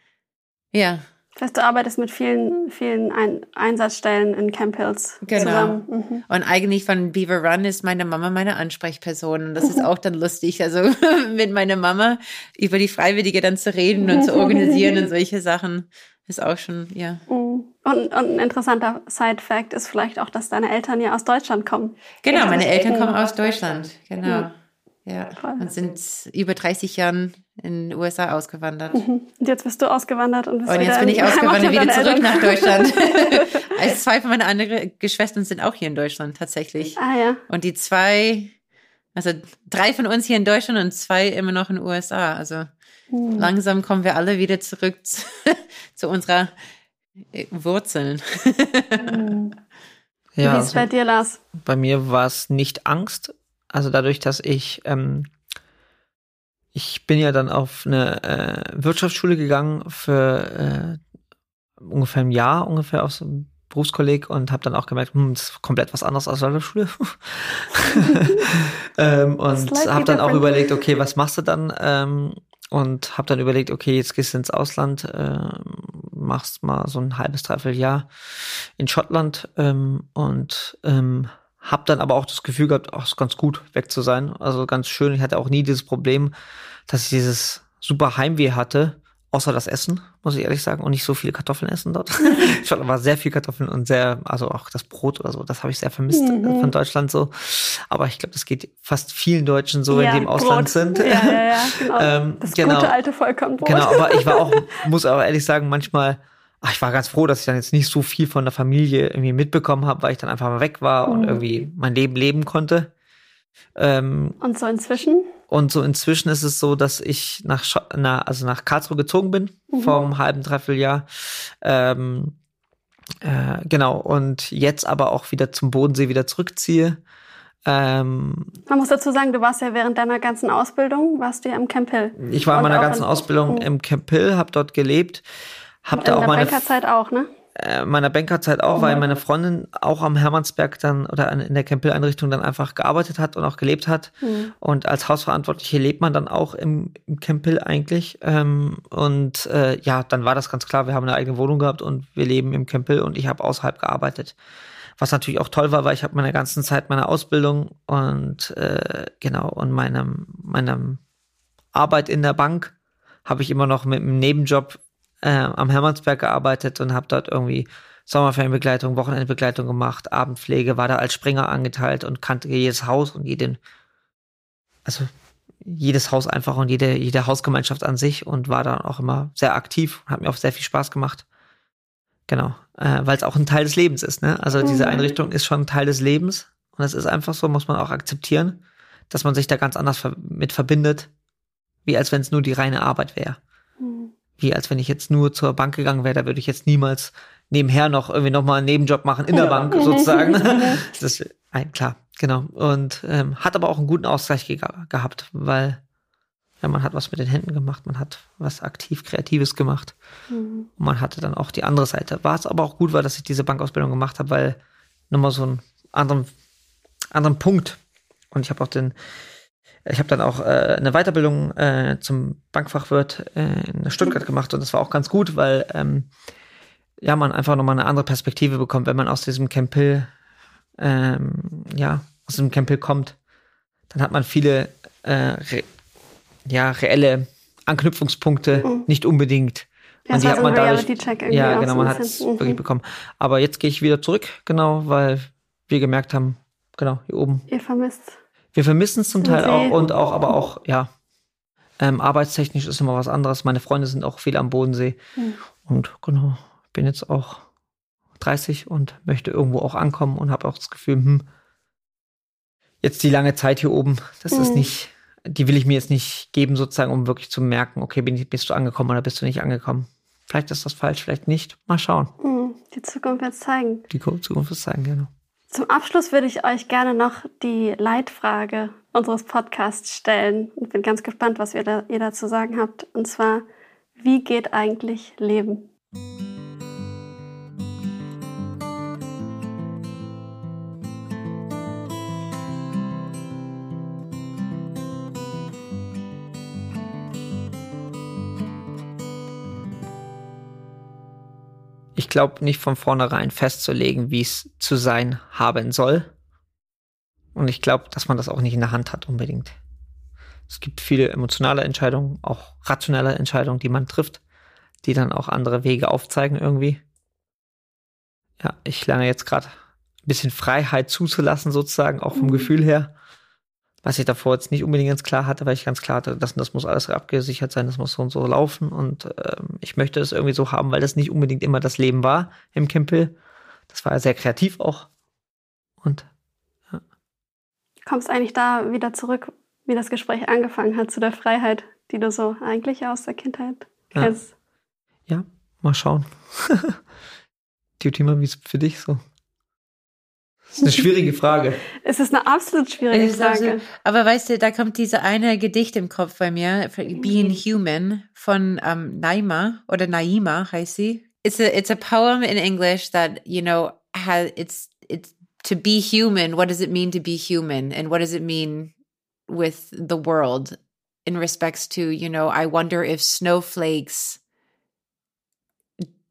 Ja. Das heißt, du arbeitest mit vielen, vielen Ein Einsatzstellen in Camp Hills genau. zusammen. Mhm. Und eigentlich von Beaver Run ist meine Mama meine Ansprechperson. Und das ist auch dann lustig, also mit meiner Mama über die Freiwillige dann zu reden und zu organisieren und solche Sachen ist auch schon, ja. Mhm. Und, und ein interessanter Side-Fact ist vielleicht auch, dass deine Eltern ja aus Deutschland kommen. Genau, meine Eltern kommen aus Deutschland, genau. Ja. Ja, und sind über 30 Jahren in den USA ausgewandert. Mhm. Und jetzt bist du ausgewandert und bist Und jetzt bin ich ausgewandert, wieder zurück Eltern. nach Deutschland. also zwei von meinen anderen Geschwistern sind auch hier in Deutschland tatsächlich. Ah ja. Und die zwei, also drei von uns hier in Deutschland und zwei immer noch in den USA. Also mhm. langsam kommen wir alle wieder zurück zu, zu unserer Wurzeln. Mhm. Ja, Wie ist es bei dir, Lars? Bei mir war es nicht Angst. Also dadurch, dass ich, ähm, ich bin ja dann auf eine äh, Wirtschaftsschule gegangen für, äh, ungefähr ein Jahr ungefähr aus dem Berufskolleg und habe dann auch gemerkt, hm, das ist komplett was anderes als Waldorfschule. ähm, und habe dann auch überlegt, okay, was machst du dann? Ähm, und habe dann überlegt, okay, jetzt gehst du ins Ausland, äh, machst mal so ein halbes, dreiviertel Jahr in Schottland ähm, und ähm, habe dann aber auch das Gefühl gehabt, ach, ist ganz gut weg zu sein. Also ganz schön. Ich hatte auch nie dieses Problem, dass ich dieses super Heimweh hatte, außer das Essen, muss ich ehrlich sagen, und nicht so viele Kartoffeln essen dort. Schottland war sehr viel Kartoffeln und sehr, also auch das Brot oder so, das habe ich sehr vermisst mhm. von Deutschland so. Aber ich glaube, das geht fast vielen Deutschen so, ja, wenn die im Brot. Ausland sind. Ja, ja, ja, genau. ähm, das genau. gute alte Vollkornbrot. Genau, aber ich war auch, muss aber ehrlich sagen, manchmal ach, ich war ganz froh, dass ich dann jetzt nicht so viel von der Familie irgendwie mitbekommen habe, weil ich dann einfach mal weg war mhm. und irgendwie mein Leben leben konnte. Ähm, und so inzwischen? Und so inzwischen ist es so, dass ich nach, Sch na, also nach Karlsruhe gezogen bin, mhm. vor einem halben, dreiviertel Jahr. Ähm, äh, genau, und jetzt aber auch wieder zum Bodensee wieder zurückziehe. Ähm, Man muss dazu sagen, du warst ja während deiner ganzen Ausbildung, warst du ja im Camp Hill. Ich war in meiner ganzen Ausbildung im Camp Hill, habe dort gelebt, hab da auch meine Bankerzeit auch, ne? Äh, meiner Bankerzeit auch, oh weil meine Freundin auch am Hermannsberg dann oder in der Campbell-Einrichtung dann einfach gearbeitet hat und auch gelebt hat. Mhm. Und als Hausverantwortliche lebt man dann auch im, im Campbell eigentlich. Ähm, und äh, ja, dann war das ganz klar, wir haben eine eigene Wohnung gehabt und wir leben im Campbell und ich habe außerhalb gearbeitet. Was natürlich auch toll war, weil ich habe meine ganzen Zeit meiner Ausbildung und äh, genau und meinem, meinem Arbeit in der Bank habe ich immer noch mit einem Nebenjob äh, am Hermannsberg gearbeitet und habe dort irgendwie Sommerferienbegleitung, Wochenendbegleitung gemacht, Abendpflege, war da als Springer angeteilt und kannte jedes Haus und jeden, also jedes Haus einfach und jede, jede Hausgemeinschaft an sich und war dann auch immer sehr aktiv und hat mir auch sehr viel Spaß gemacht. Genau, äh, weil es auch ein Teil des Lebens ist. Ne? Also diese mhm. Einrichtung ist schon ein Teil des Lebens und es ist einfach so, muss man auch akzeptieren, dass man sich da ganz anders mit verbindet, wie als wenn es nur die reine Arbeit wäre wie als wenn ich jetzt nur zur Bank gegangen wäre, da würde ich jetzt niemals nebenher noch irgendwie nochmal einen Nebenjob machen in der Bank sozusagen. das ist ein, klar, genau. Und ähm, hat aber auch einen guten Ausgleich ge gehabt, weil ja, man hat was mit den Händen gemacht, man hat was aktiv Kreatives gemacht. Mhm. Und man hatte dann auch die andere Seite. War es aber auch gut war, dass ich diese Bankausbildung gemacht habe, weil nochmal so einen anderen, anderen Punkt. Und ich habe auch den ich habe dann auch äh, eine Weiterbildung äh, zum Bankfachwirt äh, in Stuttgart gemacht und das war auch ganz gut, weil ähm, ja man einfach nochmal eine andere Perspektive bekommt, wenn man aus diesem Campil ähm, ja aus dem Campil kommt, dann hat man viele äh, re ja reelle Anknüpfungspunkte, mhm. nicht unbedingt. Ja, und die hat man dadurch, ja genau, man hat es mhm. wirklich bekommen. Aber jetzt gehe ich wieder zurück, genau, weil wir gemerkt haben, genau hier oben. Ihr vermisst wir vermissen es zum Teil auch und auch, aber auch, ja, ähm, arbeitstechnisch ist immer was anderes. Meine Freunde sind auch viel am Bodensee. Mhm. Und genau, bin jetzt auch 30 und möchte irgendwo auch ankommen und habe auch das Gefühl, hm, jetzt die lange Zeit hier oben, das mhm. ist nicht, die will ich mir jetzt nicht geben, sozusagen, um wirklich zu merken, okay, bin, bist du angekommen oder bist du nicht angekommen. Vielleicht ist das falsch, vielleicht nicht. Mal schauen. Mhm. Die Zukunft wird es zeigen. Die Zukunft wird es zeigen, genau. Zum Abschluss würde ich euch gerne noch die Leitfrage unseres Podcasts stellen. Ich bin ganz gespannt, was ihr, da, ihr dazu sagen habt. Und zwar, wie geht eigentlich Leben? Glaube, nicht von vornherein festzulegen, wie es zu sein haben soll. Und ich glaube, dass man das auch nicht in der Hand hat unbedingt. Es gibt viele emotionale Entscheidungen, auch rationelle Entscheidungen, die man trifft, die dann auch andere Wege aufzeigen irgendwie. Ja, ich lerne jetzt gerade ein bisschen Freiheit zuzulassen, sozusagen, auch vom mhm. Gefühl her was ich davor jetzt nicht unbedingt ganz klar hatte, weil ich ganz klar hatte, das, das muss alles abgesichert sein, das muss so und so laufen und ähm, ich möchte es irgendwie so haben, weil das nicht unbedingt immer das Leben war im Kimpel. Das war ja sehr kreativ auch und ja. Kommst eigentlich da wieder zurück, wie das Gespräch angefangen hat, zu der Freiheit, die du so eigentlich aus der Kindheit kennst? Ja, ja mal schauen. Thema, wie ist es für dich so? Das ist eine schwierige Frage. Es ist eine absolut schwierige Frage. Absolut, aber weißt du, da kommt diese eine Gedicht im Kopf bei mir, Being Human von ähm, Naima oder Naima heißt sie. it's a it's a poem in English that you know has it's it's to be human. What does it mean to be human, and what does it mean with the world in respects to you know? I wonder if snowflakes,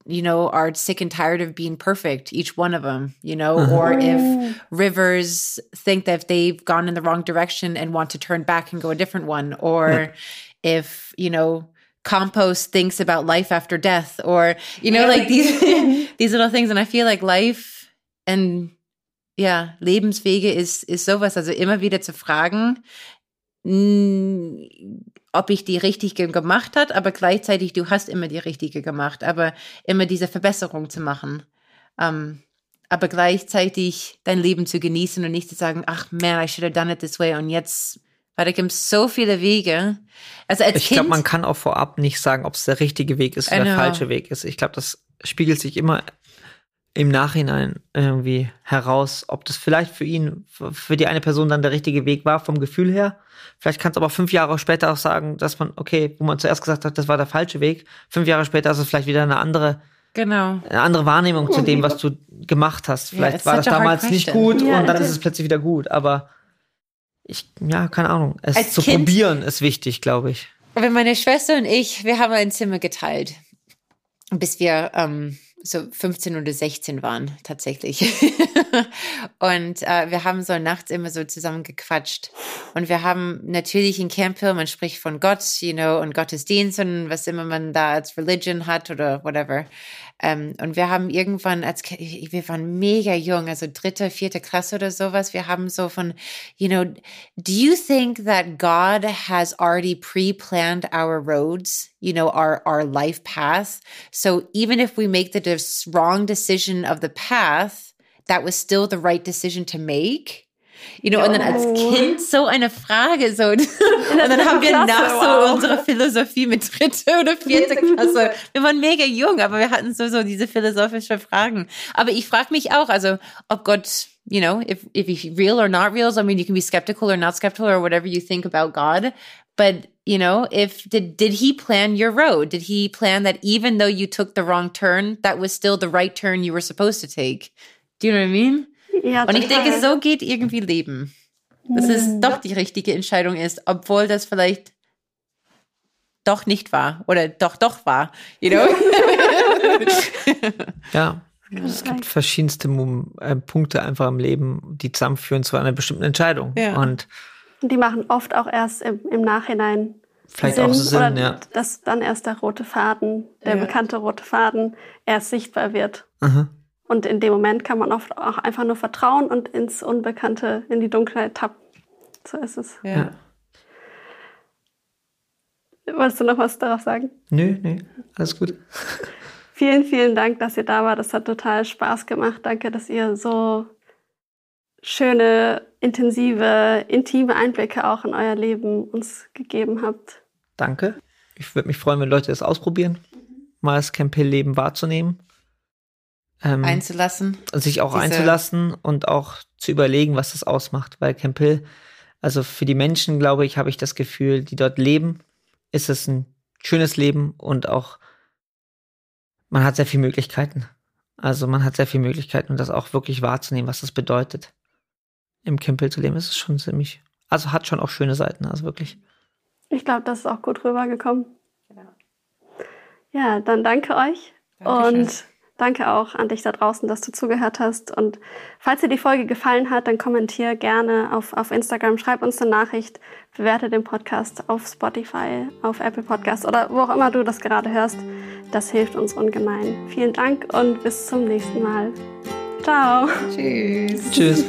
you know, are sick and tired of being perfect, each one of them, you know, uh-huh. or if rivers think that they've gone in the wrong direction and want to turn back and go a different one, or if you know compost thinks about life after death or you know like these these little things and I feel like life and ja, Lebenswege ist ist sowas. Also immer wieder zu fragen ob ich die richtige gemacht hat, aber gleichzeitig du hast immer die richtige gemacht, aber immer diese Verbesserung zu machen. Um, aber gleichzeitig dein Leben zu genießen und nicht zu sagen, ach man, I should have done it this way und jetzt weil da gibt es so viele Wege. Also als ich glaube, man kann auch vorab nicht sagen, ob es der richtige Weg ist oder der falsche Weg ist. Ich glaube, das spiegelt sich immer im Nachhinein irgendwie heraus, ob das vielleicht für ihn, für die eine Person dann der richtige Weg war, vom Gefühl her. Vielleicht kann es aber fünf Jahre später auch sagen, dass man, okay, wo man zuerst gesagt hat, das war der falsche Weg, fünf Jahre später ist es vielleicht wieder eine andere, genau. eine andere Wahrnehmung zu dem, was du gemacht hast. Vielleicht yeah, war das damals nicht gut yeah, und dann ist es plötzlich wieder gut, aber ich, ja, keine Ahnung. Es Als zu kind, probieren ist wichtig, glaube ich. Wenn meine Schwester und ich, wir haben ein Zimmer geteilt, bis wir ähm, so 15 oder 16 waren, tatsächlich. und äh, wir haben so nachts immer so zusammen gequatscht. Und wir haben natürlich in Camp man spricht von Gott, you know, und Gottesdienst und was immer man da als Religion hat oder whatever. Ähm, und wir haben irgendwann, als wir waren mega jung, also dritte, vierte Klasse oder sowas, wir haben so von, you know, do you think that God has already pre-planned our roads, you know, our, our life path? So even if we make the wrong decision of the path, that was still the right decision to make? You know, oh. und dann als Kind so eine Frage so. Und dann haben wir nach so wow. unsere Philosophie mit dritte oder vierte Klasse. Wir waren mega jung, aber wir hatten so, so diese philosophische Fragen. Aber ich frage mich auch, also, ob Gott, you know, if, if he's real or not real. So, I mean, you can be skeptical or not skeptical or whatever you think about God. But, you know, if, did, did he plan your road? Did he plan that even though you took the wrong turn, that was still the right turn you were supposed to take? Do you know what I mean? Ja, und ich denke, so geht irgendwie Leben. Dass es hm. doch die richtige Entscheidung ist, obwohl das vielleicht doch nicht war oder doch doch war, you know? ja. Es gibt verschiedenste äh, Punkte einfach im Leben, die zusammenführen zu einer bestimmten Entscheidung. Ja. Und die machen oft auch erst im, im Nachhinein vielleicht Sinn, auch Sinn, oder ja. dass dann erst der rote Faden, der ja. bekannte rote Faden, erst sichtbar wird. Aha. Und in dem Moment kann man oft auch einfach nur vertrauen und ins Unbekannte, in die Dunkelheit tappen. So ist es. Ja. Wolltest du noch was darauf sagen? Nö, nö, alles gut. vielen, vielen Dank, dass ihr da wart. Das hat total Spaß gemacht. Danke, dass ihr so schöne, intensive, intime Einblicke auch in euer Leben uns gegeben habt. Danke. Ich würde mich freuen, wenn Leute das ausprobieren, mal das Camp Hill Leben wahrzunehmen ähm, einzulassen. Sich auch einzulassen und auch zu überlegen, was das ausmacht. Weil Camp Hill, also für die Menschen, glaube ich, habe ich das Gefühl, die dort leben, ist es ein schönes Leben und auch man hat sehr viele Möglichkeiten. Also man hat sehr viele Möglichkeiten, das auch wirklich wahrzunehmen, was das bedeutet. Im Camp Hill zu leben, ist es schon ziemlich, also hat schon auch schöne Seiten, also wirklich. Ich glaube, das ist auch gut rübergekommen. Genau. Ja, dann danke euch. Dankeschön. Und Danke auch an dich da draußen, dass du zugehört hast. Und falls dir die Folge gefallen hat, dann kommentier gerne auf, auf Instagram, schreib uns eine Nachricht, bewerte den Podcast auf Spotify, auf Apple Podcasts oder wo auch immer du das gerade hörst. Das hilft uns ungemein. Vielen Dank und bis zum nächsten Mal. Ciao. Tschüss. Tschüss.